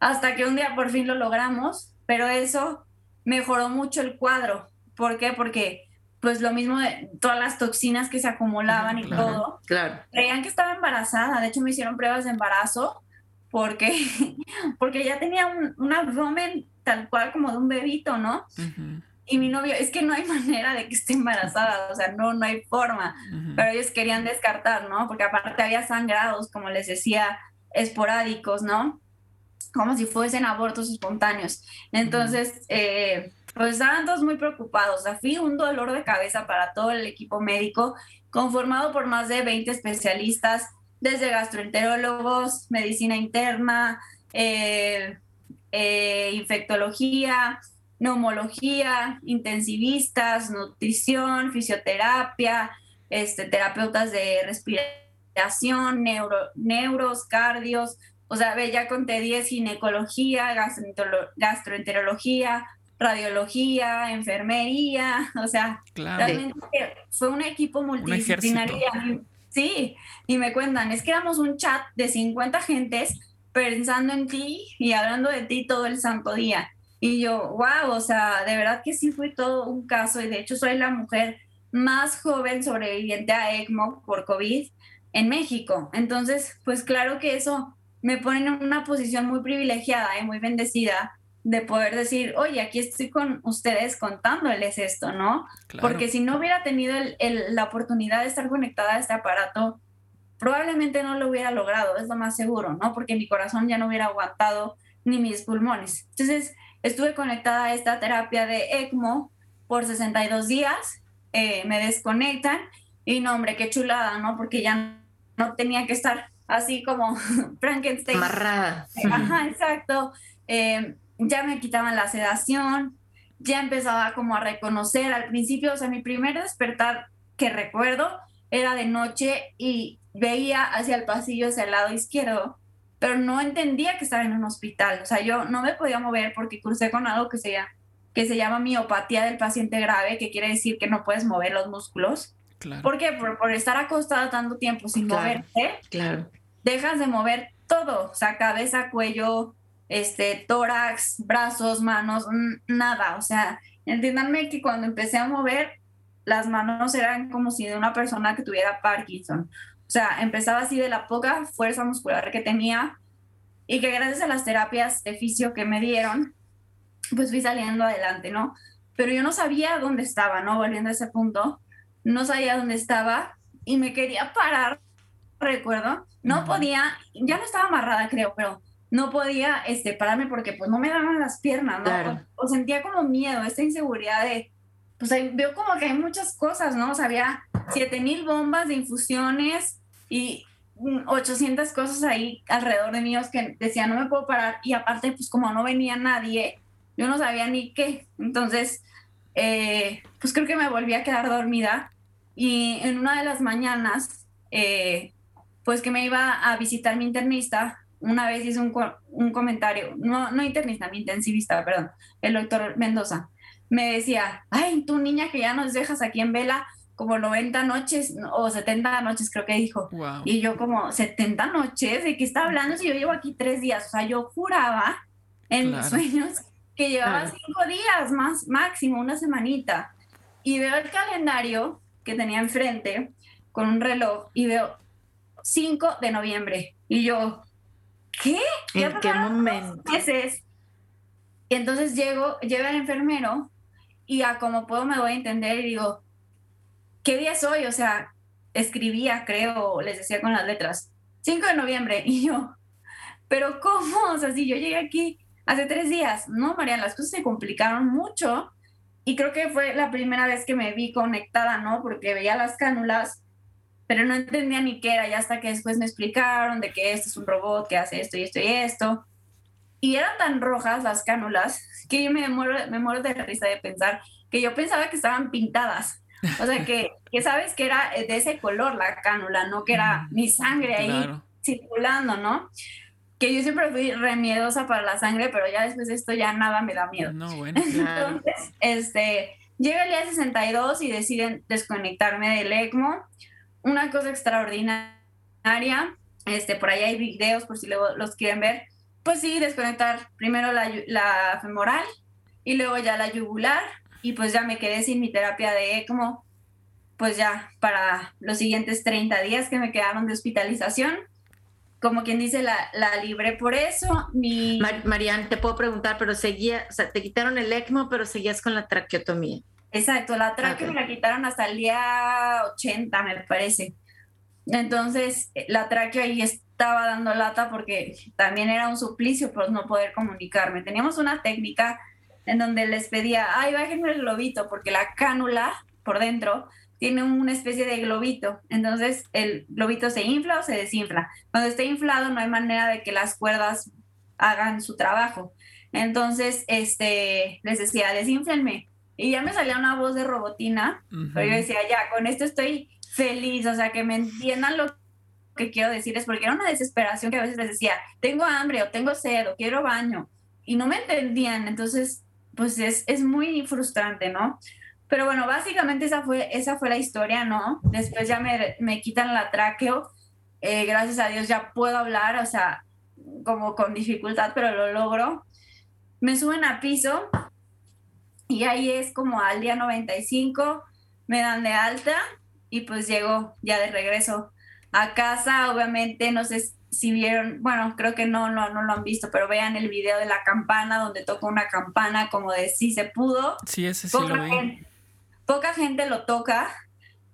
hasta que un día por fin lo logramos, pero eso mejoró mucho el cuadro. ¿Por qué? Porque pues lo mismo de todas las toxinas que se acumulaban y todo. Claro. Creían que estaba embarazada, de hecho me hicieron pruebas de embarazo porque, porque ya tenía un, abdomen tal cual como de un bebito, ¿no? Y mi novio, es que no hay manera de que esté embarazada, o sea, no, no hay forma, pero ellos querían descartar, ¿no? Porque aparte había sangrados, como les decía, esporádicos, ¿no? como si fuesen abortos espontáneos. Entonces, eh, pues estaban todos muy preocupados. O sea, fui un dolor de cabeza para todo el equipo médico, conformado por más de 20 especialistas, desde gastroenterólogos, medicina interna, eh, eh, infectología, neumología, intensivistas, nutrición, fisioterapia, este, terapeutas de respiración, neuro, neuros, cardios, o sea, ve, ya conté 10 ginecología, gastroenterología, radiología, enfermería, o sea, realmente fue un equipo multidisciplinario. sí, y me cuentan, es que éramos un chat de 50 gentes pensando en ti y hablando de ti todo el santo día. Y yo, wow, o sea, de verdad que sí fue todo un caso y de hecho soy la mujer más joven sobreviviente a ECMO por COVID en México. Entonces, pues claro que eso me ponen en una posición muy privilegiada y muy bendecida de poder decir, oye, aquí estoy con ustedes contándoles esto, ¿no? Porque si no hubiera tenido la oportunidad de estar conectada a este aparato, probablemente no lo hubiera logrado, es lo más seguro, ¿no? Porque mi corazón ya no hubiera aguantado ni mis pulmones. Entonces, estuve conectada a esta terapia de ECMO por 62 días, eh, me desconectan y no, hombre, qué chulada, ¿no? Porque ya no tenía que estar así como Frankenstein. Amarrada. Ajá, exacto. Eh, ya me quitaban la sedación, ya empezaba como a reconocer al principio, o sea, mi primer despertar que recuerdo era de noche y veía hacia el pasillo, hacia el lado izquierdo, pero no entendía que estaba en un hospital, o sea, yo no me podía mover porque crucé con algo que se llama, que se llama miopatía del paciente grave, que quiere decir que no puedes mover los músculos. Claro. ¿Por qué? Por, estar acostada tanto tiempo sin moverte. Claro. dejas de mover todo, o sea, cabeza, cuello, este, tórax, brazos, manos, nada, o sea, entiéndanme que cuando empecé a mover, las manos eran como si de una persona que tuviera Parkinson. O sea, empezaba así de la poca fuerza muscular que tenía y que gracias a las terapias de fisio que me dieron, pues fui saliendo adelante, ¿no? Pero yo no sabía dónde estaba, ¿no? Volviendo a ese punto, no sabía dónde estaba y me quería parar, recuerdo, no podía, ya no estaba amarrada, creo, pero no podía este, pararme porque pues no me daban las piernas, ¿no? O, sentía como miedo, esta inseguridad de, pues veo como que hay muchas cosas, ¿no? O sea, había 7000 bombas de infusiones y 800 cosas ahí alrededor de mí que decían no me puedo parar y aparte pues como no venía nadie, yo no sabía ni qué. Entonces, eh, pues creo que me volví a quedar dormida y en una de las mañanas, eh, pues que me iba a visitar mi internista, una vez hizo un, un comentario, no, no internista, mi intensivista, perdón, el doctor Mendoza, me decía, ay, tú niña que ya nos dejas aquí en vela como 90 noches o 70 noches, creo que dijo. Y yo como, 70 noches, ¿de qué está hablando si yo llevo aquí tres días? O sea, yo juraba en mis sueños que llevaba cinco días más, máximo, una semanita. Y veo el calendario que tenía enfrente con un reloj y veo 5 de noviembre. Y yo, ¿qué? ¿En qué momento? Meses. Y entonces llego, llega el enfermero y a como puedo me voy a entender y digo, ¿qué día es hoy? O sea, escribía, creo, les decía con las letras, 5 de noviembre. Y yo, ¿pero cómo? O sea, si yo llegué aquí hace tres días. No, Mariana, las cosas se complicaron mucho. Y creo que fue la primera vez que me vi conectada, ¿no? Porque veía las cánulas pero no entendía ni qué era, ya hasta que después me explicaron de que este es un robot que hace esto y esto y esto. Y eran tan rojas las cánulas que yo me muero, me muero de risa de pensar que yo pensaba que estaban pintadas. O sea, que, que sabes que era de ese color la cánula, no que era mi sangre ahí circulando, ¿no? Que yo siempre fui remiedosa para la sangre, pero ya después de esto ya nada me da miedo. No, bueno. Entonces, este, llega el día 62 y deciden desconectarme del ECMO una cosa extraordinaria, este, por ahí hay videos por si los quieren ver, pues sí, desconectar primero la, la femoral y luego ya la yugular y pues ya me quedé sin mi terapia de ECMO, pues ya para los siguientes 30 días que me quedaron de hospitalización. Como quien dice, la, la libré por eso. Mi... Marian, te puedo preguntar, pero seguía, o sea, te quitaron el ECMO, pero seguías con la traqueotomía. Exacto, la tráquea me la quitaron hasta el día 80, me parece. Entonces, eh, la tráquea ahí estaba dando lata porque también era un suplicio por no poder comunicarme. Teníamos una técnica en donde les pedía, ay, bájenme el globito, porque la cánula por dentro tiene una especie de globito. Entonces, el globito se infla o se desinfla. Cuando esté inflado, no hay manera de que las cuerdas hagan su trabajo. Entonces, este, les decía, desinflenme y ya me salía una voz de robotina, pero yo decía, ya, con esto estoy feliz, o sea, que me entiendan lo que quiero decirles, porque era una desesperación que a veces les decía, tengo hambre o tengo sed o quiero baño, y no me entendían, entonces, pues es, es muy frustrante, ¿no? Pero bueno, básicamente esa fue, esa fue la historia, ¿no? Después ya me, me quitan la tráqueo, eh, gracias a Dios ya puedo hablar, o sea, como con dificultad, pero lo logro. Me suben a piso y ahí es como al día 95 me dan de alta y pues llego ya de regreso a casa. Obviamente, no sé si vieron, bueno, creo que no, no, no lo han visto, pero vean el video de la campana donde toca una campana como de si se pudo. Sí, ese sí poca lo vi. Gente, poca gente lo toca.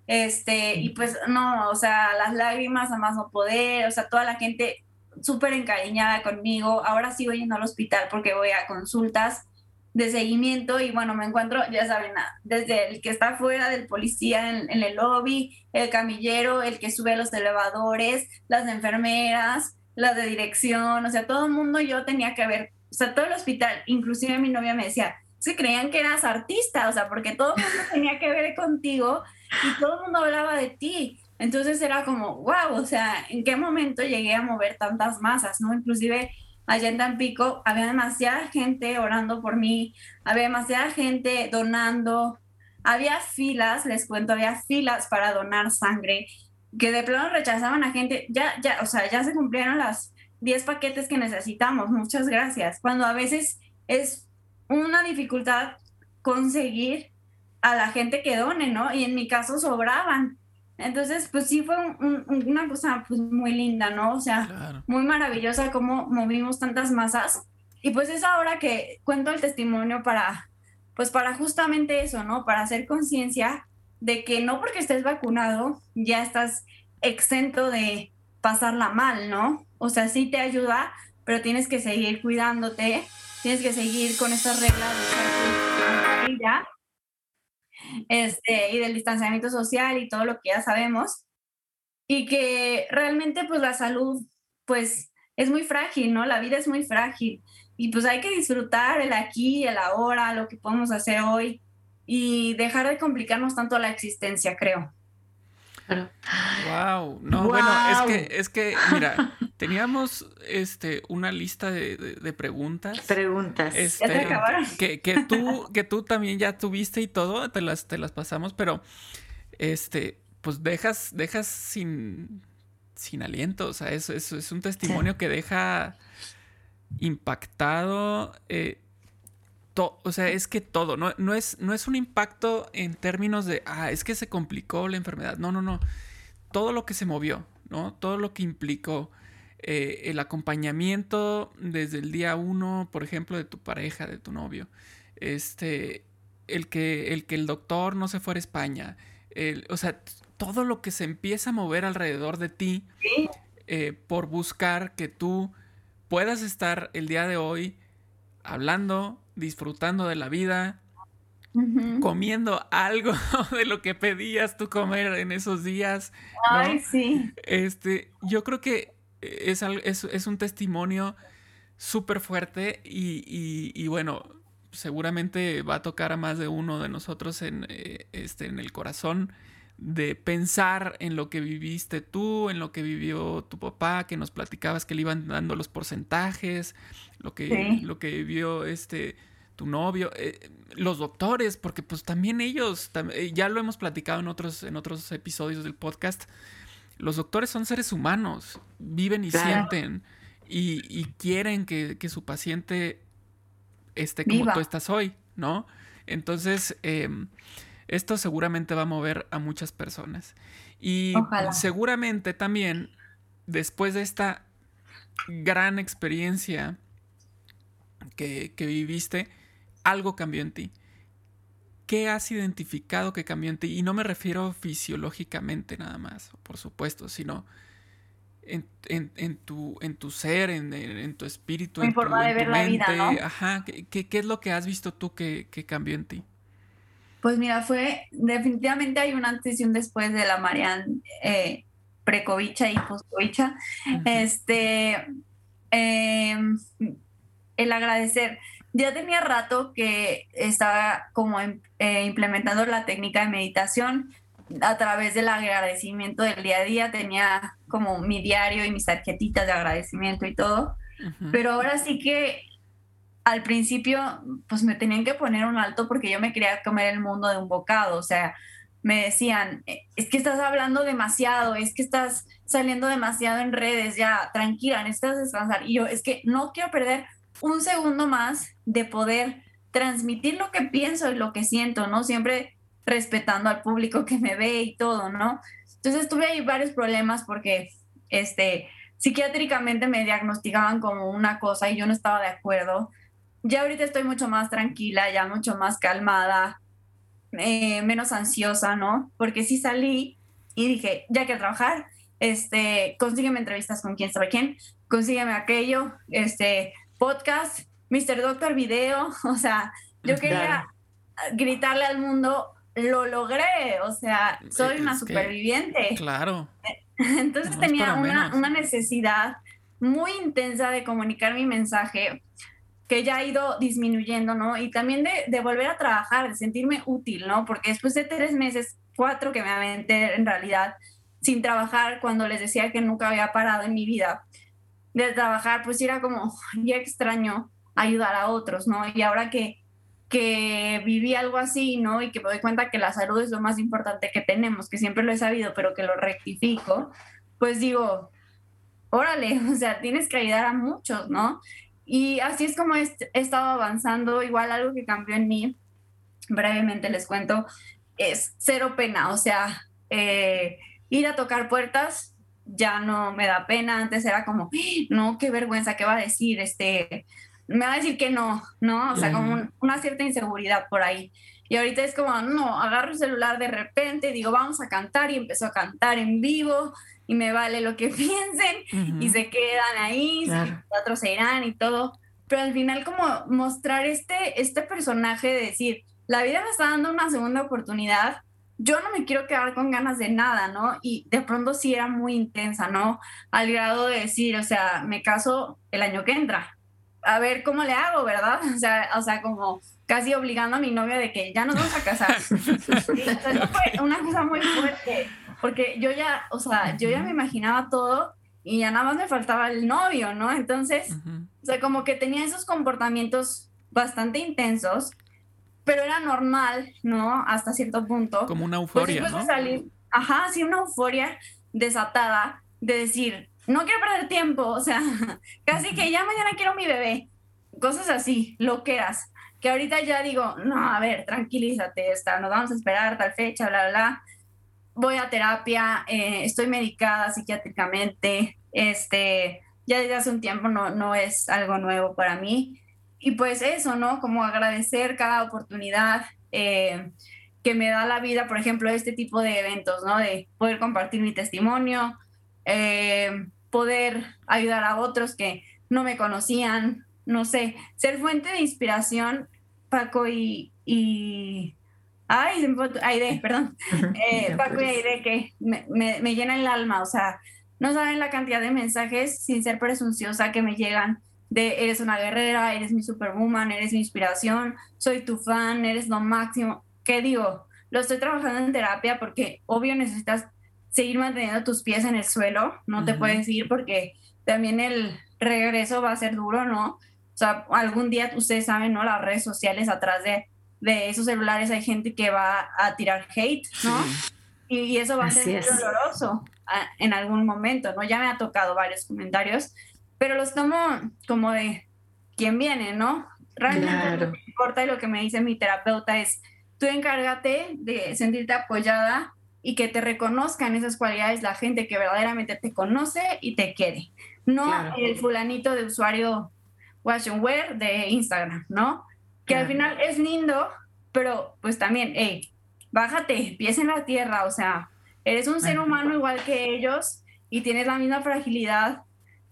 Este, y pues no, o sea, las lágrimas a más no poder, o sea, toda la gente súper encariñada conmigo. Ahora sigo yendo al hospital porque voy a consultas de seguimiento y bueno, me encuentro, ya saben, desde el que está fuera del policía en, el lobby, el camillero, el que sube a los elevadores, las enfermeras, las de dirección, o sea, todo el mundo yo tenía que ver, o sea, todo el hospital, inclusive mi novia me decía, se creían que eras artista, o sea, porque todo el mundo tenía que ver contigo y todo el mundo hablaba de ti. Entonces era como, wow, o sea, ¿en qué momento llegué a mover tantas masas, no? Inclusive allá en Tampico había demasiada gente orando por mí, había demasiada gente donando, había filas, les cuento, había filas para donar sangre. que de plano rechazaban a gente, ya, ya, o sea, ya se cumplieron las 10 paquetes que necesitamos, muchas gracias. Cuando a veces es una dificultad conseguir a la gente que done, ¿no? Y en mi caso sobraban. Entonces, pues sí fue una cosa pues, muy linda, ¿no? O sea, muy maravillosa cómo movimos tantas masas. Y pues es ahora que cuento el testimonio para, pues para justamente eso, ¿no? Para hacer conciencia de que no porque estés vacunado ya estás exento de pasarla mal, ¿no? O sea, sí te ayuda, pero tienes que seguir cuidándote, tienes que seguir con estas reglas de este, y del distanciamiento social y todo lo que ya sabemos. Y que realmente pues la salud pues es muy frágil, ¿no? La vida es muy frágil. Y pues hay que disfrutar el aquí, el ahora, lo que podemos hacer hoy y dejar de complicarnos tanto la existencia, creo. Wow, no, bueno, es que, es que, mira, teníamos este una lista de, preguntas. Preguntas. Este, que, que, tú, que tú también ya tuviste y todo, te las, te las pasamos, pero este, pues dejas, dejas sin, sin aliento. O sea, eso, es un testimonio que deja impactado. Eh, o sea, es que todo, no, no, es, no es un impacto en términos de, ah, es que se complicó la enfermedad. No, no, no. Todo lo que se movió, ¿no? Todo lo que implicó eh, el acompañamiento desde el día uno, por ejemplo, de tu pareja, de tu novio. Este, el que el, que el doctor no se fuera a España. o sea, todo lo que se empieza a mover alrededor de ti eh, por buscar que tú puedas estar el día de hoy hablando, disfrutando de la vida, comiendo algo de lo que pedías tú comer en esos días. Ay, sí. Este, yo creo que es, es, un testimonio súper fuerte y, bueno, seguramente va a tocar a más de uno de nosotros en, eh, este, en el corazón de pensar en lo que viviste tú, en lo que vivió tu papá, que nos platicabas que le iban dando los porcentajes, lo que, lo que vivió este tu novio, eh, los doctores, porque pues también ellos, eh, ya lo hemos platicado en otros, en otros episodios del podcast, los doctores son seres humanos, viven y sienten y, quieren que, su paciente esté como tú estás hoy, ¿no? Entonces, em, esto seguramente va a mover a muchas personas. Y seguramente también, después de esta gran experiencia que, viviste, algo cambió en ti. ¿Qué has identificado que cambió en ti? Y no me refiero fisiológicamente nada más, por supuesto, sino en, tu, en tu ser, en, tu espíritu, en, tu, de ver La vida, ¿no? Ajá, ¿Qué, es lo que has visto tú que, cambió en ti? Pues mira, fue definitivamente hay un antes y un después de la Marian eh, precovicha y postcovicha. Este, em, el agradecer. Ya tenía rato que estaba como eh, implementando la técnica de meditación a través del agradecimiento del día a día. Tenía como mi diario y mis tarjetitas de agradecimiento y todo. Pero ahora sí que al principio pues me tenían que poner un alto porque yo me quería comer el mundo de un bocado. O sea, me decían, eh, es que estás hablando demasiado, es que estás saliendo demasiado en redes, ya, tranquila, necesitas descansar. Y yo, es que no quiero perder un segundo más de poder transmitir lo que pienso y lo que siento, ¿no? Siempre respetando al público que me ve y todo, ¿no? Entonces tuve ahí varios problemas porque, este, psiquiátricamente me diagnosticaban como una cosa y yo no estaba de acuerdo. Ya ahorita estoy mucho más tranquila, ya mucho más calmada, eh, menos ansiosa, ¿no? Porque sí salí y dije, ya que trabajar, este, consígueme entrevistas con quién sabe quién, consígueme aquello, este, podcast, Mr. Doctor Video, o sea, yo quería gritarle al mundo, lo logré, o sea, soy una superviviente. Claro. Entonces tenía una, una, necesidad muy intensa de comunicar mi mensaje que ya ha ido disminuyendo, ¿no? Y también de, de, volver a trabajar, de sentirme útil, ¿no? Porque después de tres meses, cuatro que me aventé en realidad sin trabajar, cuando les decía que nunca había parado en mi vida, de trabajar, pues era como, ya extraño ayudar a otros, ¿no? Y ahora que que viví algo así, ¿no? Y que me doy cuenta que la salud es lo más importante que tenemos, que siempre lo he sabido, pero que lo rectifico, pues digo, órale, o sea, tienes que ayudar a muchos, ¿no? Y así es como he, estado avanzando, igual algo que cambió en mí, brevemente les cuento, es cero pena, o sea, eh, ir a tocar puertas ya no me da pena, antes era como, no, qué vergüenza, ¿qué va a decir? Este, me va a decir que no, ¿no? O sea, como una cierta inseguridad por ahí. Y ahorita es como, no, agarro el celular de repente, digo, vamos a cantar y empezó a cantar en vivo y me vale lo que piensen y se quedan ahí, otros se irán y todo. Pero al final como mostrar este, este personaje de decir, la vida me está dando una segunda oportunidad, yo no me quiero quedar con ganas de nada, ¿no? Y de pronto sí era muy intensa, ¿no? Al grado de decir, o sea, me caso el año que entra. A ver cómo le hago, ¿verdad? O sea, o sea, como casi obligando a mi novia de que ya nos vamos a casar. fue una cosa muy fuerte, porque yo ya, o sea, yo ya me imaginaba todo y ya nada más me faltaba el novio, ¿no? Entonces, o sea, como que tenía esos comportamientos bastante intensos, pero era normal, ¿no? Hasta cierto punto. Como una pues euforia, ¿no? salir, ajá, sí, una euforia desatada de decir, no quiero perder tiempo, o sea, casi que ya mañana quiero mi bebé, cosas así, loqueras que ahorita ya digo, no, a ver, tranquilízate, está, nos vamos a esperar tal fecha, bla, bla, bla. Voy a terapia, eh, estoy medicada psiquiátricamente, este, ya desde hace un tiempo no, no es algo nuevo para mí. Y pues eso, ¿no? Como agradecer cada oportunidad eh, que me da la vida, por ejemplo, este tipo de eventos, ¿no? De poder compartir mi testimonio, eh, poder ayudar a otros que no me conocían, no sé, ser fuente de inspiración Paco y, y ay, Aide, perdón, eh, Paco y Aide que me, me, llena el alma, o sea, no saben la cantidad de mensajes sin ser presunciosa que me llegan de eres una guerrera, eres mi superwoman, eres mi inspiración, soy tu fan, eres lo máximo. ¿Qué digo? Lo estoy trabajando en terapia porque obvio necesitas seguir manteniendo tus pies en el suelo, no te puedes ir porque también el regreso va a ser duro, ¿no? O sea, algún día ustedes saben, ¿no? Las redes sociales atrás de, de esos celulares hay gente que va a tirar hate, ¿no? Y, eso va a ser doloroso ah, en algún momento, ¿no? Ya me ha tocado varios comentarios, pero los tomo como de quién viene, ¿no? Realmente lo que me importa y lo que me dice mi terapeuta es, tú encárgate de sentirte apoyada y que te reconozcan esas cualidades la gente que verdaderamente te conoce y te quiere. No el fulanito de usuario wash and wear de Instagram, ¿no? Que al final es lindo, pero pues también, hey, bájate, pies en la tierra, o sea, eres un ser humano igual que ellos y tienes la misma fragilidad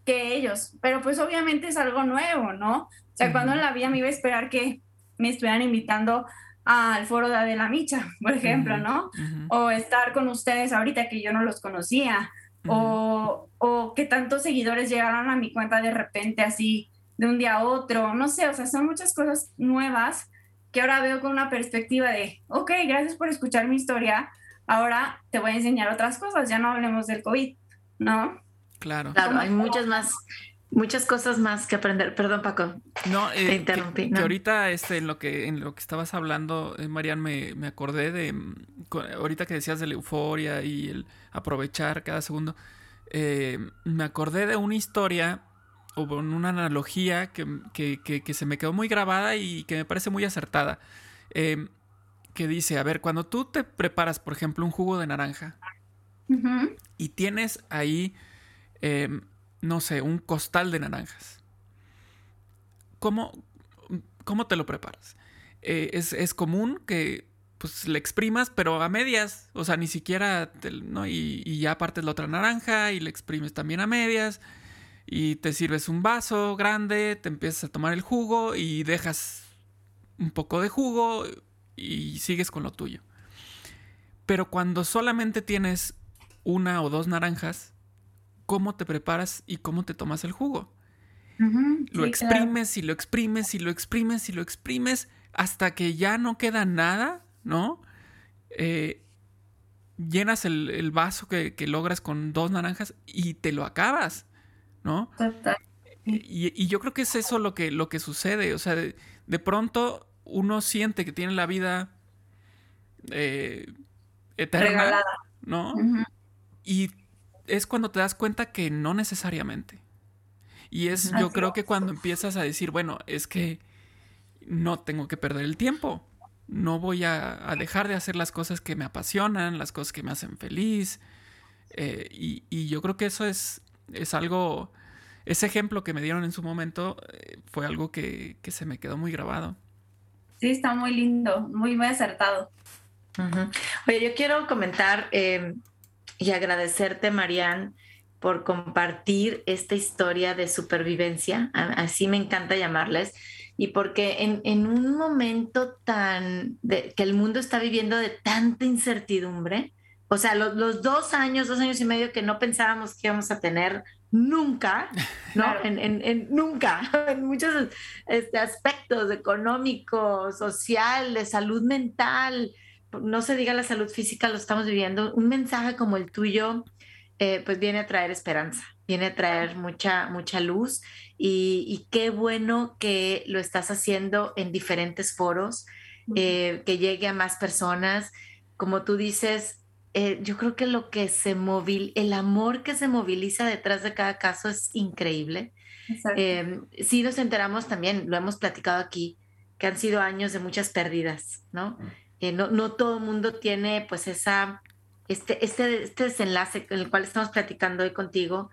que ellos, pero pues obviamente es algo nuevo, ¿no? O sea, cuando en la vida me iba a esperar que me estuvieran invitando al foro de Adela Micha, por ejemplo, ¿no? O estar con ustedes ahorita que yo no los conocía, o, o que tantos seguidores llegaron a mi cuenta de repente así de un día a otro, no sé, o sea, son muchas cosas nuevas que ahora veo con una perspectiva de, ok, gracias por escuchar mi historia, ahora te voy a enseñar otras cosas, ya no hablemos del COVID, ¿no? Claro. Claro, hay muchas más, muchas cosas más que aprender. Perdón, Paco. No, eh, te interrumpí. Que, ahorita este, en lo que en lo que estabas hablando, eh, Marian, me, me, acordé de mm, ahorita que decías de la euforia y el aprovechar cada segundo. Eh, me acordé de una historia o una analogía que, se me quedó muy grabada y que me parece muy acertada. Em, que dice, a ver, cuando tú te preparas, por ejemplo, un jugo de naranja y tienes ahí, em, no sé, un costal de naranjas, ¿cómo, cómo te lo preparas? Eh, es, común que pues le exprimas, pero a medias, o sea, ni siquiera, ¿no? Y, y ya partes la otra naranja y le exprimes también a medias y te sirves un vaso grande, te empiezas a tomar el jugo y dejas un poco de jugo y sigues con lo tuyo. Pero cuando solamente tienes una o dos naranjas, ¿cómo te preparas y cómo te tomas el jugo? lo exprimes y lo exprimes y lo exprimes y lo exprimes hasta que ya no queda nada, ¿no? Eh, llenas el, vaso que, que, logras con dos naranjas y te lo acabas. ¿no? Y, yo creo que es eso lo que, lo que sucede. O sea, de, pronto uno siente que tiene la vida eh, eterna, ¿no? Y es cuando te das cuenta que no necesariamente. Y es, yo creo que cuando empiezas a decir, bueno, es que no tengo que perder el tiempo. No voy a, dejar de hacer las cosas que me apasionan, las cosas que me hacen feliz. Eh, y, yo creo que eso es, es algo, ese ejemplo que me dieron en su momento eh, fue algo que, se me quedó muy grabado. Sí, está muy lindo, muy, muy acertado. Oye, yo quiero comentar eh, y agradecerte, Marianne, por compartir esta historia de supervivencia, así me encanta llamarles, y porque en, un momento tan de, que el mundo está viviendo de tanta incertidumbre, o sea, los, dos años, dos años y medio que no pensábamos que íbamos a tener nunca, ¿no? En, nunca, en muchos este, aspectos económico, social, de salud mental, no se diga la salud física, lo estamos viviendo, un mensaje como el tuyo eh, pues viene a traer esperanza, viene a traer mucha, mucha luz y, qué bueno que lo estás haciendo en diferentes foros, eh, que llegue a más personas. Como tú dices, eh, yo creo que lo que se movil, el amor que se moviliza detrás de cada caso es increíble. Em, sí nos enteramos también, lo hemos platicado aquí, que han sido años de muchas pérdidas, ¿no? No, no todo el mundo tiene pues esa este, este, este desenlace en el cual estamos platicando hoy contigo,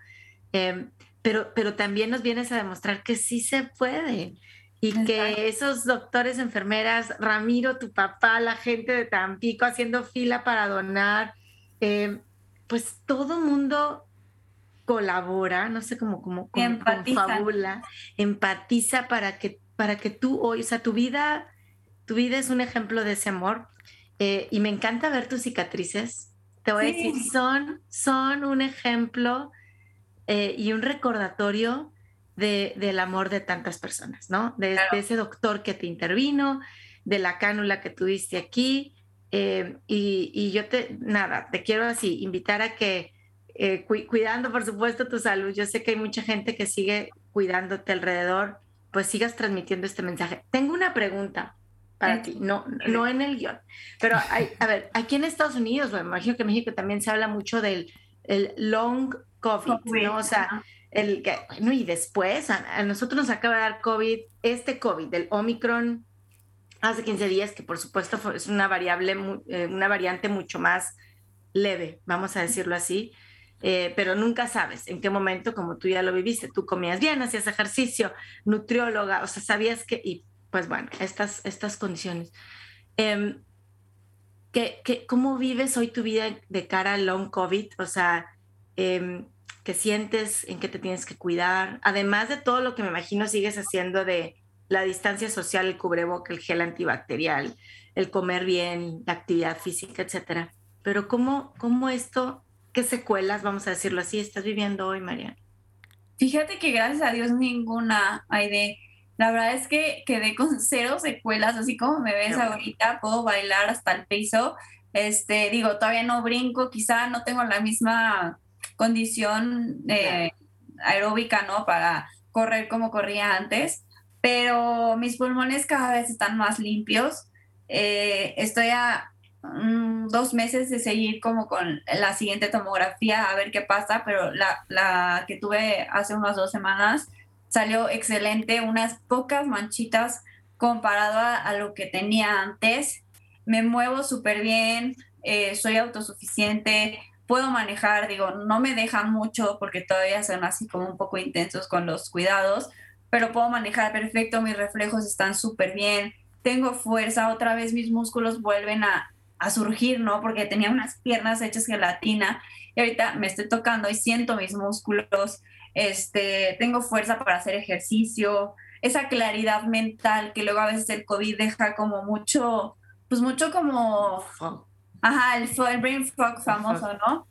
em, pero, pero también nos vienes a demostrar que sí se puede y que esos doctores, enfermeras, Ramiro, tu papá, la gente de Tampico haciendo fila para donar, em, pues todo mundo colabora, no sé cómo, cómo, fabula, empatiza para que, para que tú hoy, o sea, tu vida, tu vida es un ejemplo de ese amor. Eh, y me encanta ver tus cicatrices, te voy a decir, son, son un ejemplo eh, y un recordatorio de, del amor de tantas personas, ¿no? De, ese doctor que te intervino, de la cánula que tuviste aquí. Eh, y, yo te, nada, te quiero así, invitar a que, eh, cuidando por supuesto tu salud, yo sé que hay mucha gente que sigue cuidándote alrededor, pues sigas transmitiendo este mensaje. Tengo una pregunta para ti, no, no en el guion. Pero hay, a ver, aquí en Estados Unidos, bueno, me imagino que en México también se habla mucho del el long COVID, ¿no? O sea, el que, bueno, y después a, nosotros nos acaba de dar COVID, este COVID, del Omicron, hace 15 días, que por supuesto es una variable, eh, una variante mucho más leve, vamos a decirlo así. Eh, pero nunca sabes en qué momento, como tú ya lo viviste, tú comías bien, hacías ejercicio, nutrióloga, o sea, sabías que, y pues bueno, estas, estas condiciones. Eh, cómo vives hoy tu vida de cara al long COVID? O sea, eh, ¿qué sientes? ¿En qué te tienes que cuidar? Además de todo lo que me imagino sigues haciendo de la distancia social, el cubreboca, el gel antibacterial, el comer bien, la actividad física, etcétera. Pero ¿cómo, cómo esto, qué secuelas, vamos a decirlo así, estás viviendo hoy, María? Fíjate que gracias a Dios ninguna de la verdad es que quedé con cero secuelas, así como me ves ahorita, puedo bailar hasta el piso. Este, digo, todavía no brinco, quizá no tengo la misma condición eh, aeróbica, ¿no? Para correr como corría antes, pero mis pulmones cada vez están más limpios. Eh, estoy a mm, dos meses de seguir como con la siguiente tomografía a ver qué pasa, pero la, la que tuve hace unas dos semanas salió excelente, unas pocas manchitas comparado a, lo que tenía antes. Me muevo súper bien, eh, soy autosuficiente, puedo manejar, digo, no me dejan mucho porque todavía son así como un poco intensos con los cuidados, pero puedo manejar perfecto, mis reflejos están súper bien, tengo fuerza, otra vez mis músculos vuelven a, a surgir, ¿no? Porque tenía unas piernas hechas gelatina y ahorita me estoy tocando y siento mis músculos, este, tengo fuerza para hacer ejercicio, esa claridad mental que luego a veces el COVID deja como mucho, pues mucho como, ajá, el, el brain fog famoso, ¿no?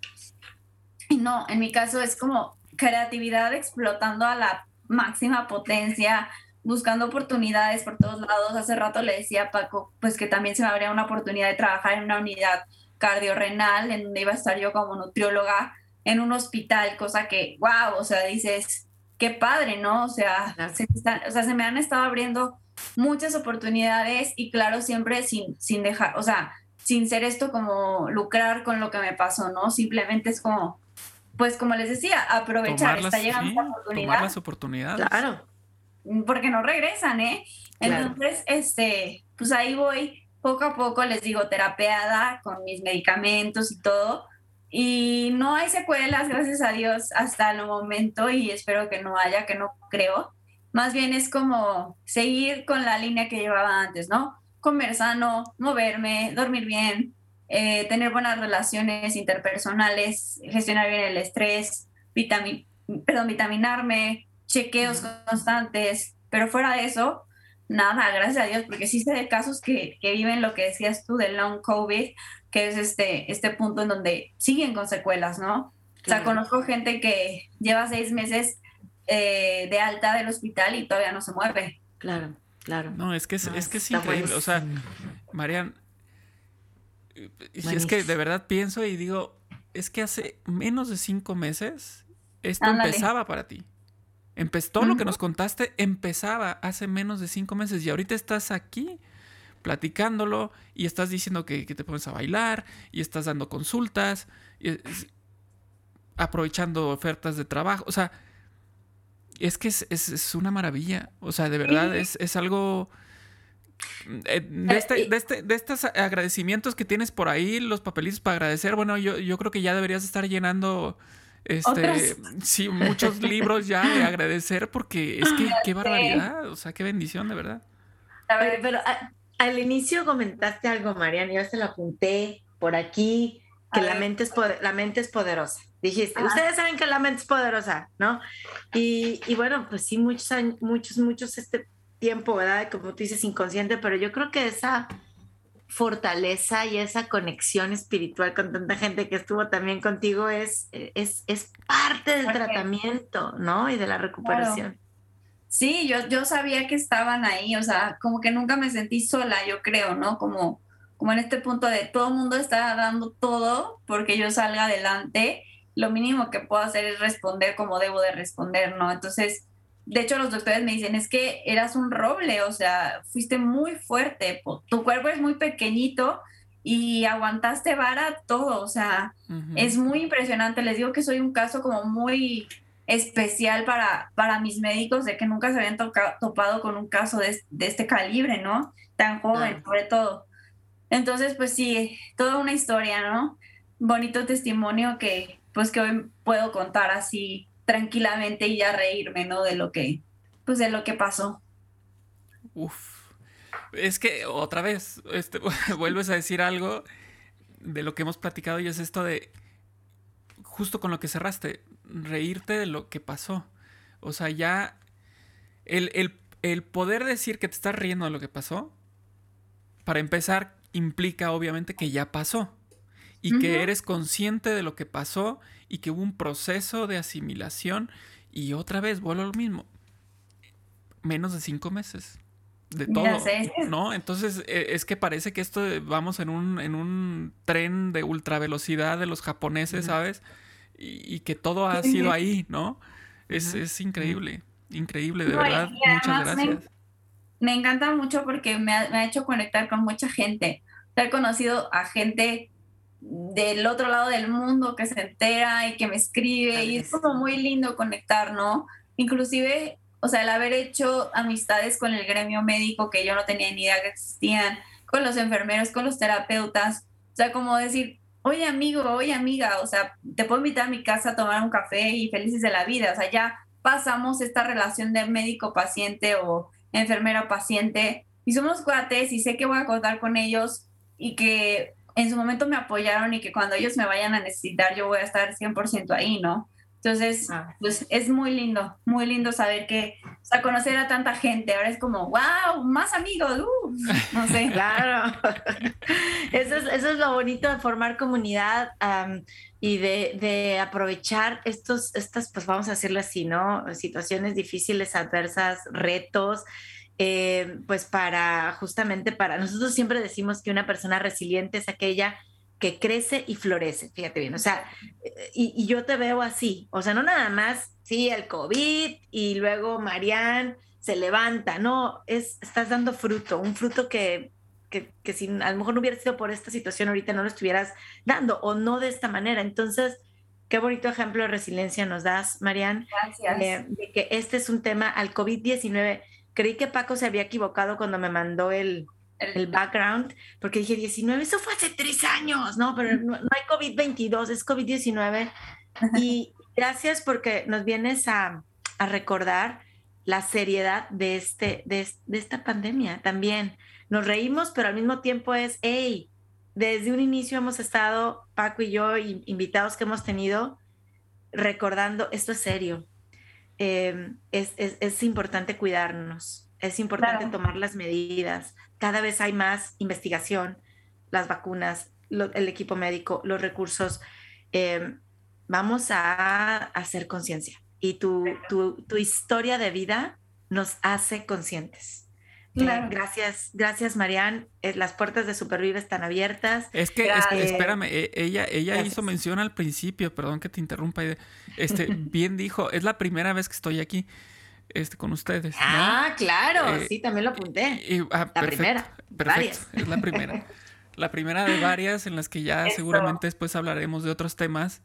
Y no, en mi caso es como creatividad explotando a la máxima potencia, buscando oportunidades por todos lados. Hace rato le decía a Paco, pues que también se me abría una oportunidad de trabajar en una unidad cardiorrenal, en donde iba a estar yo como nutrióloga en un hospital, cosa que, wow, o sea, dices, qué padre, ¿no? O sea, se, o sea, se me han estado abriendo muchas oportunidades y claro, siempre sin, sin dejar, o sea, sin ser esto como lucrar con lo que me pasó, ¿no? Simplemente es como, pues como les decía, aprovechar, está llegando esta oportunidad. Tomar las oportunidades. Claro. Porque no regresan, ¿eh? Entonces, este, pues ahí voy poco a poco, les digo, terapeada con mis medicamentos y todo. Y no hay secuelas, gracias a Dios, hasta el momento y espero que no haya, que no creo. Más bien es como seguir con la línea que llevaba antes, ¿no? Comer sano, moverme, dormir bien, eh, tener buenas relaciones interpersonales, gestionar bien el estrés, vitamin, perdón, vitaminarme, chequeos constantes, pero fuera de eso, nada, gracias a Dios, porque sí sé de casos que, que viven lo que decías tú del long COVID, que es este, este punto en donde siguen con secuelas, ¿no? O sea, conozco gente que lleva seis meses eh, de alta del hospital y todavía no se mueve. Claro, claro. No, es que es, es que es increíble. O sea, Marian, es que de verdad pienso y digo, es que hace menos de cinco meses esto empezaba para ti. Empezó, todo lo que nos contaste empezaba hace menos de cinco meses y ahorita estás aquí platicándolo y estás diciendo que, te pones a bailar y estás dando consultas, y, aprovechando ofertas de trabajo. O sea, es que es, una maravilla. O sea, de verdad es, es algo... Eh, de, este, de, este, de estos agradecimientos que tienes por ahí, los papelitos para agradecer, bueno, yo, yo creo que ya deberías estar llenando este, sí, muchos libros ya de agradecer porque es que qué barbaridad, o sea, qué bendición, de verdad. A ver, pero al inicio comentaste algo, Mariana, yo se lo apunté por aquí, que la mente, es la mente es poderosa. Dijiste, ustedes saben que la mente es poderosa, ¿no? Y, y bueno, pues sí, muchos años, muchos, muchos este tiempo, ¿verdad? Como tú dices, inconsciente, pero yo creo que esa fortaleza y esa conexión espiritual con tanta gente que estuvo también contigo es, es, es parte del tratamiento, ¿no? Y de la recuperación. Sí, yo, yo sabía que estaban ahí, o sea, como que nunca me sentí sola, yo creo, ¿no? Como, como en este punto de todo el mundo está dando todo porque yo salga adelante, lo mínimo que puedo hacer es responder como debo de responder, ¿no? Entonces, de hecho los doctores me dicen, es que eras un roble, o sea, fuiste muy fuerte, tu cuerpo es muy pequeñito y aguantaste vara todo, o sea, es muy impresionante, les digo que soy un caso como muy especial para, para mis médicos de que nunca se habían topado con un caso de, este calibre, ¿no? Tan joven, sobre todo. Entonces, pues sí, toda una historia, ¿no? Bonito testimonio que, pues que hoy puedo contar así tranquilamente y ya reírme, ¿no? De lo que, pues de lo que pasó. Uf. Es que otra vez, este, vuelves a decir algo de lo que hemos platicado y es esto de, justo con lo que cerraste, reírte de lo que pasó. O sea, ya el, poder decir que te estás riendo de lo que pasó, para empezar, implica obviamente que ya pasó y que eres consciente de lo que pasó y que hubo un proceso de asimilación y otra vez vuelvo a lo mismo. Menos de cinco meses. De todo. ¿No? Entonces e, es que parece que esto vamos en un, en un tren de ultra velocidad de los japoneses, ¿sabes? Y, que todo ha sido ahí, ¿no? Es, increíble, increíble, de verdad. Muchas gracias. Me, encanta mucho porque me ha, hecho conectar con mucha gente. He conocido a gente del otro lado del mundo que se entera y que me escribe y es como muy lindo conectar, ¿no? Inclusive, o sea, el haber hecho amistades con el gremio médico que yo no tenía ni idea que existían, con los enfermeros, con los terapeutas, o sea, como decir, oye amigo, oye amiga, o sea, te puedo invitar a mi casa a tomar un café y felices de la vida, o sea, ya pasamos esta relación de médico-paciente o enfermera-paciente y somos cuates y sé que voy a contar con ellos y que en su momento me apoyaron y que cuando ellos me vayan a necesitar yo voy a estar 100% ahí, ¿no? Entonces, ah. pues es muy lindo, muy lindo saber que, o sea, conocer a tanta gente, ahora es como, wow, más amigos, uh, no sé. claro, eso es, eso es lo bonito de formar comunidad y de, de, aprovechar estos, estas, pues vamos a decirlo así, ¿no? Situaciones difíciles, adversas, retos. Eh, pues para justamente para nosotros siempre decimos que una persona resiliente es aquella que crece y florece, fíjate bien, o sea, y, y yo te veo así, o sea, no nada más, sí, el COVID y luego Marianne se levanta, no, es, estás dando fruto, un fruto que, que, que si a lo mejor no hubiera sido por esta situación ahorita no lo estuvieras dando o no de esta manera. Entonces, qué bonito ejemplo de resiliencia nos das, Marian. Gracias. Eh, de que este es un tema al COVID-19. Creí que Paco se había equivocado cuando me mandó el, el background, porque dije 19, eso fue hace tres años, ¿no? Pero no, no hay COVID-22, es COVID-19. Y gracias porque nos vienes a, a recordar la seriedad de, este, de, de, esta pandemia también. Nos reímos, pero al mismo tiempo es, hey, desde un inicio hemos estado, Paco y yo, y invitados que hemos tenido, recordando, esto es serio. Eh, es, es, es, importante cuidarnos, es importante claro. tomar las medidas. Cada vez hay más investigación, las vacunas, lo, el equipo médico, los recursos. Eh, vamos a hacer conciencia y tu, tu, tu, historia de vida nos hace conscientes. Claro. Eh, gracias, gracias Marian. Eh, las puertas de Supervive están abiertas. Es que, es espérame, eh, ella, ella gracias. hizo mención al principio, perdón que te interrumpa. Este, bien dijo, es la primera vez que estoy aquí este, con ustedes. ¿no? Ah, claro, sí, también lo apunté. Y, ah, la perfecto, primera. Perfecto, Varias. es la primera. La primera de varias en las que ya Eso. seguramente después hablaremos de otros temas.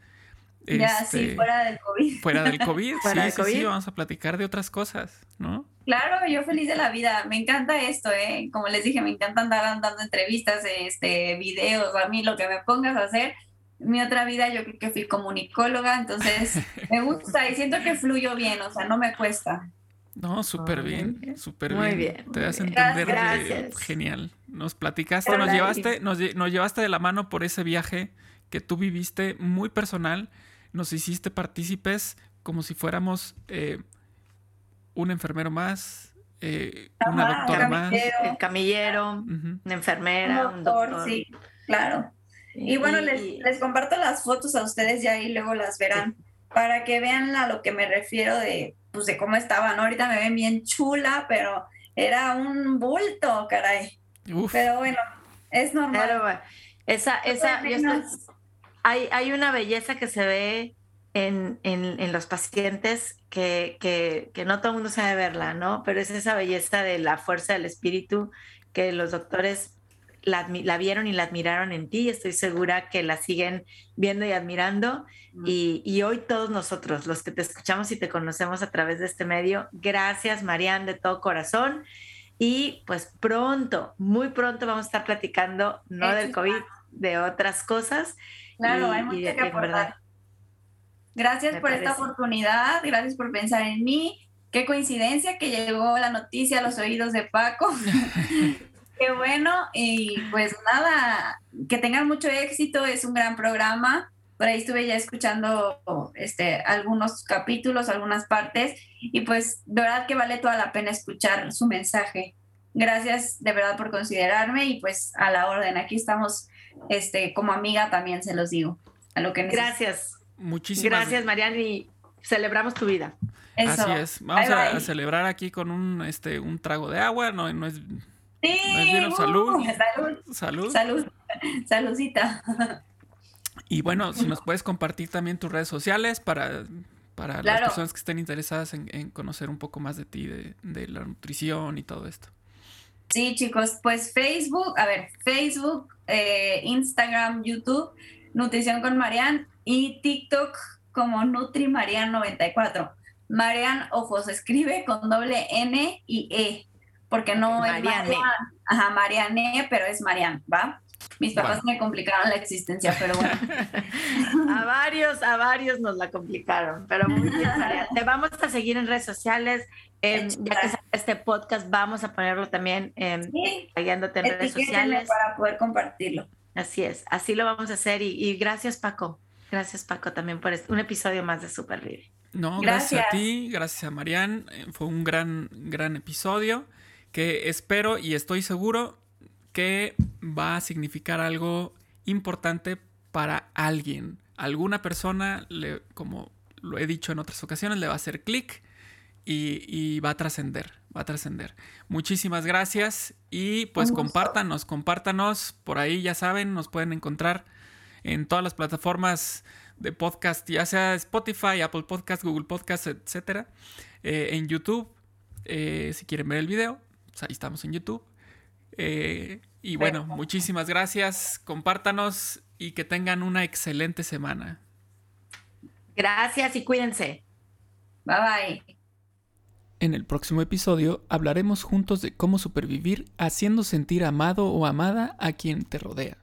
Ya, Este, sí, fuera del COVID. Fuera del COVID, Fuera sí, del sí, sí, vamos a platicar de otras cosas, ¿no? Claro, yo feliz de la vida. Me encanta esto, ¿eh? Como les dije, me encanta andar dando entrevistas, este, videos, a mí lo que me pongas a hacer. Mi otra vida yo creo que fui comunicóloga, entonces me gusta y siento que fluyo bien, o sea, no me cuesta. No, súper bien, bien. súper Muy bien. bien, Te das a bien. entender de- Gracias. genial. Nos platicaste, Hola, nos llevaste, nos, nos llevaste de la mano por ese viaje que tú viviste muy personal. Nos hiciste partícipes como si fuéramos eh, un enfermero más, eh, una doctora un más. camillero. El camillero, Ujú. una enfermera, Un un doctor, doctor. sí, claro. Y bueno, les, les comparto las fotos a ustedes ya y luego las verán para que vean a lo que me refiero de, pues, de cómo estaban. Ahorita me ven bien chula, pero era un bulto, caray. Uf, Pero bueno, es normal. Claro, bueno. esa, esa, yo estoy- hay, hay una belleza que se ve en, en, en los pacientes que, que, que no todo el mundo sabe verla, ¿no? Pero es esa belleza de la fuerza del espíritu que los doctores la, vieron y la admiraron en ti. Estoy segura que la siguen viendo y admirando. Y, y hoy todos nosotros, los que te escuchamos y te conocemos a través de este medio, gracias, Marian, de todo corazón. Y pues pronto, muy pronto vamos a estar platicando, no Eso del está. COVID, de otras cosas. Claro, Y- hay y mucho de- que aportar. Gracias Me por esta oportunidad, gracias por pensar en mí. Qué coincidencia que llegó la noticia a los oídos de Paco. Qué bueno, y pues nada, que tengan mucho éxito, es un gran programa. Por ahí estuve ya escuchando este, algunos capítulos, algunas partes, y pues de verdad que vale toda la pena escuchar su mensaje. Gracias de verdad por considerarme y pues a la orden. Aquí estamos este, como amiga también, se los digo. A lo que. Gracias, muchísimas gracias, Marian, y celebramos tu vida. Eso. Así es. Vamos Bye, a, bye. a celebrar aquí con un, este, un trago de agua. No, no es Sí, uh, salud. salud. salud. Salud. Saludcita. Y bueno, si nos puedes compartir también tus redes sociales para, para las personas que estén interesadas en, en conocer un poco más de ti, de, de la nutrición y todo esto. Sí, chicos, pues Facebook, a ver, Facebook, eh, Instagram, YouTube, Nutrición con Marian y TikTok como NutriMarian94. Marian, ojo, se escribe con doble N y E, porque no es Mariane. Marian. Ajá, Mariane, pero es Marian, ¿va? Mis papás Bueno. me complicaron la existencia, pero bueno. A varios, a varios nos la complicaron, pero muy bien, Marian. Te vamos a seguir en redes sociales. eh, ya que sale este podcast, vamos a ponerlo también eh, Sí, guiándote en redes sociales. para poder compartirlo. Así es, así lo vamos a hacer. Y, y gracias, Paco. Gracias, Paco, también por este- un episodio más de Supervive. No, gracias. a Gracias. ti, gracias a Marian. Eh, Fue un gran, gran episodio que espero y estoy seguro que va a significar algo importante para alguien. Alguna persona, le, como lo he dicho en otras ocasiones, le va a hacer clic y, y va a trascender. va a trascender. Muchísimas gracias y pues compártanos, compártanos. Por ahí ya saben, nos pueden encontrar en todas las plataformas de podcast, ya sea Spotify, Apple Podcast, Google Podcast, etcétera. Eh, en YouTube, eh, si quieren ver el video, pues ahí estamos en YouTube. Eh, y bueno, muchísimas gracias. Compártanos y que tengan una excelente semana. Gracias y cuídense. Bye bye. En el próximo episodio hablaremos juntos de cómo supervivir haciendo sentir amado o amada a quien te rodea.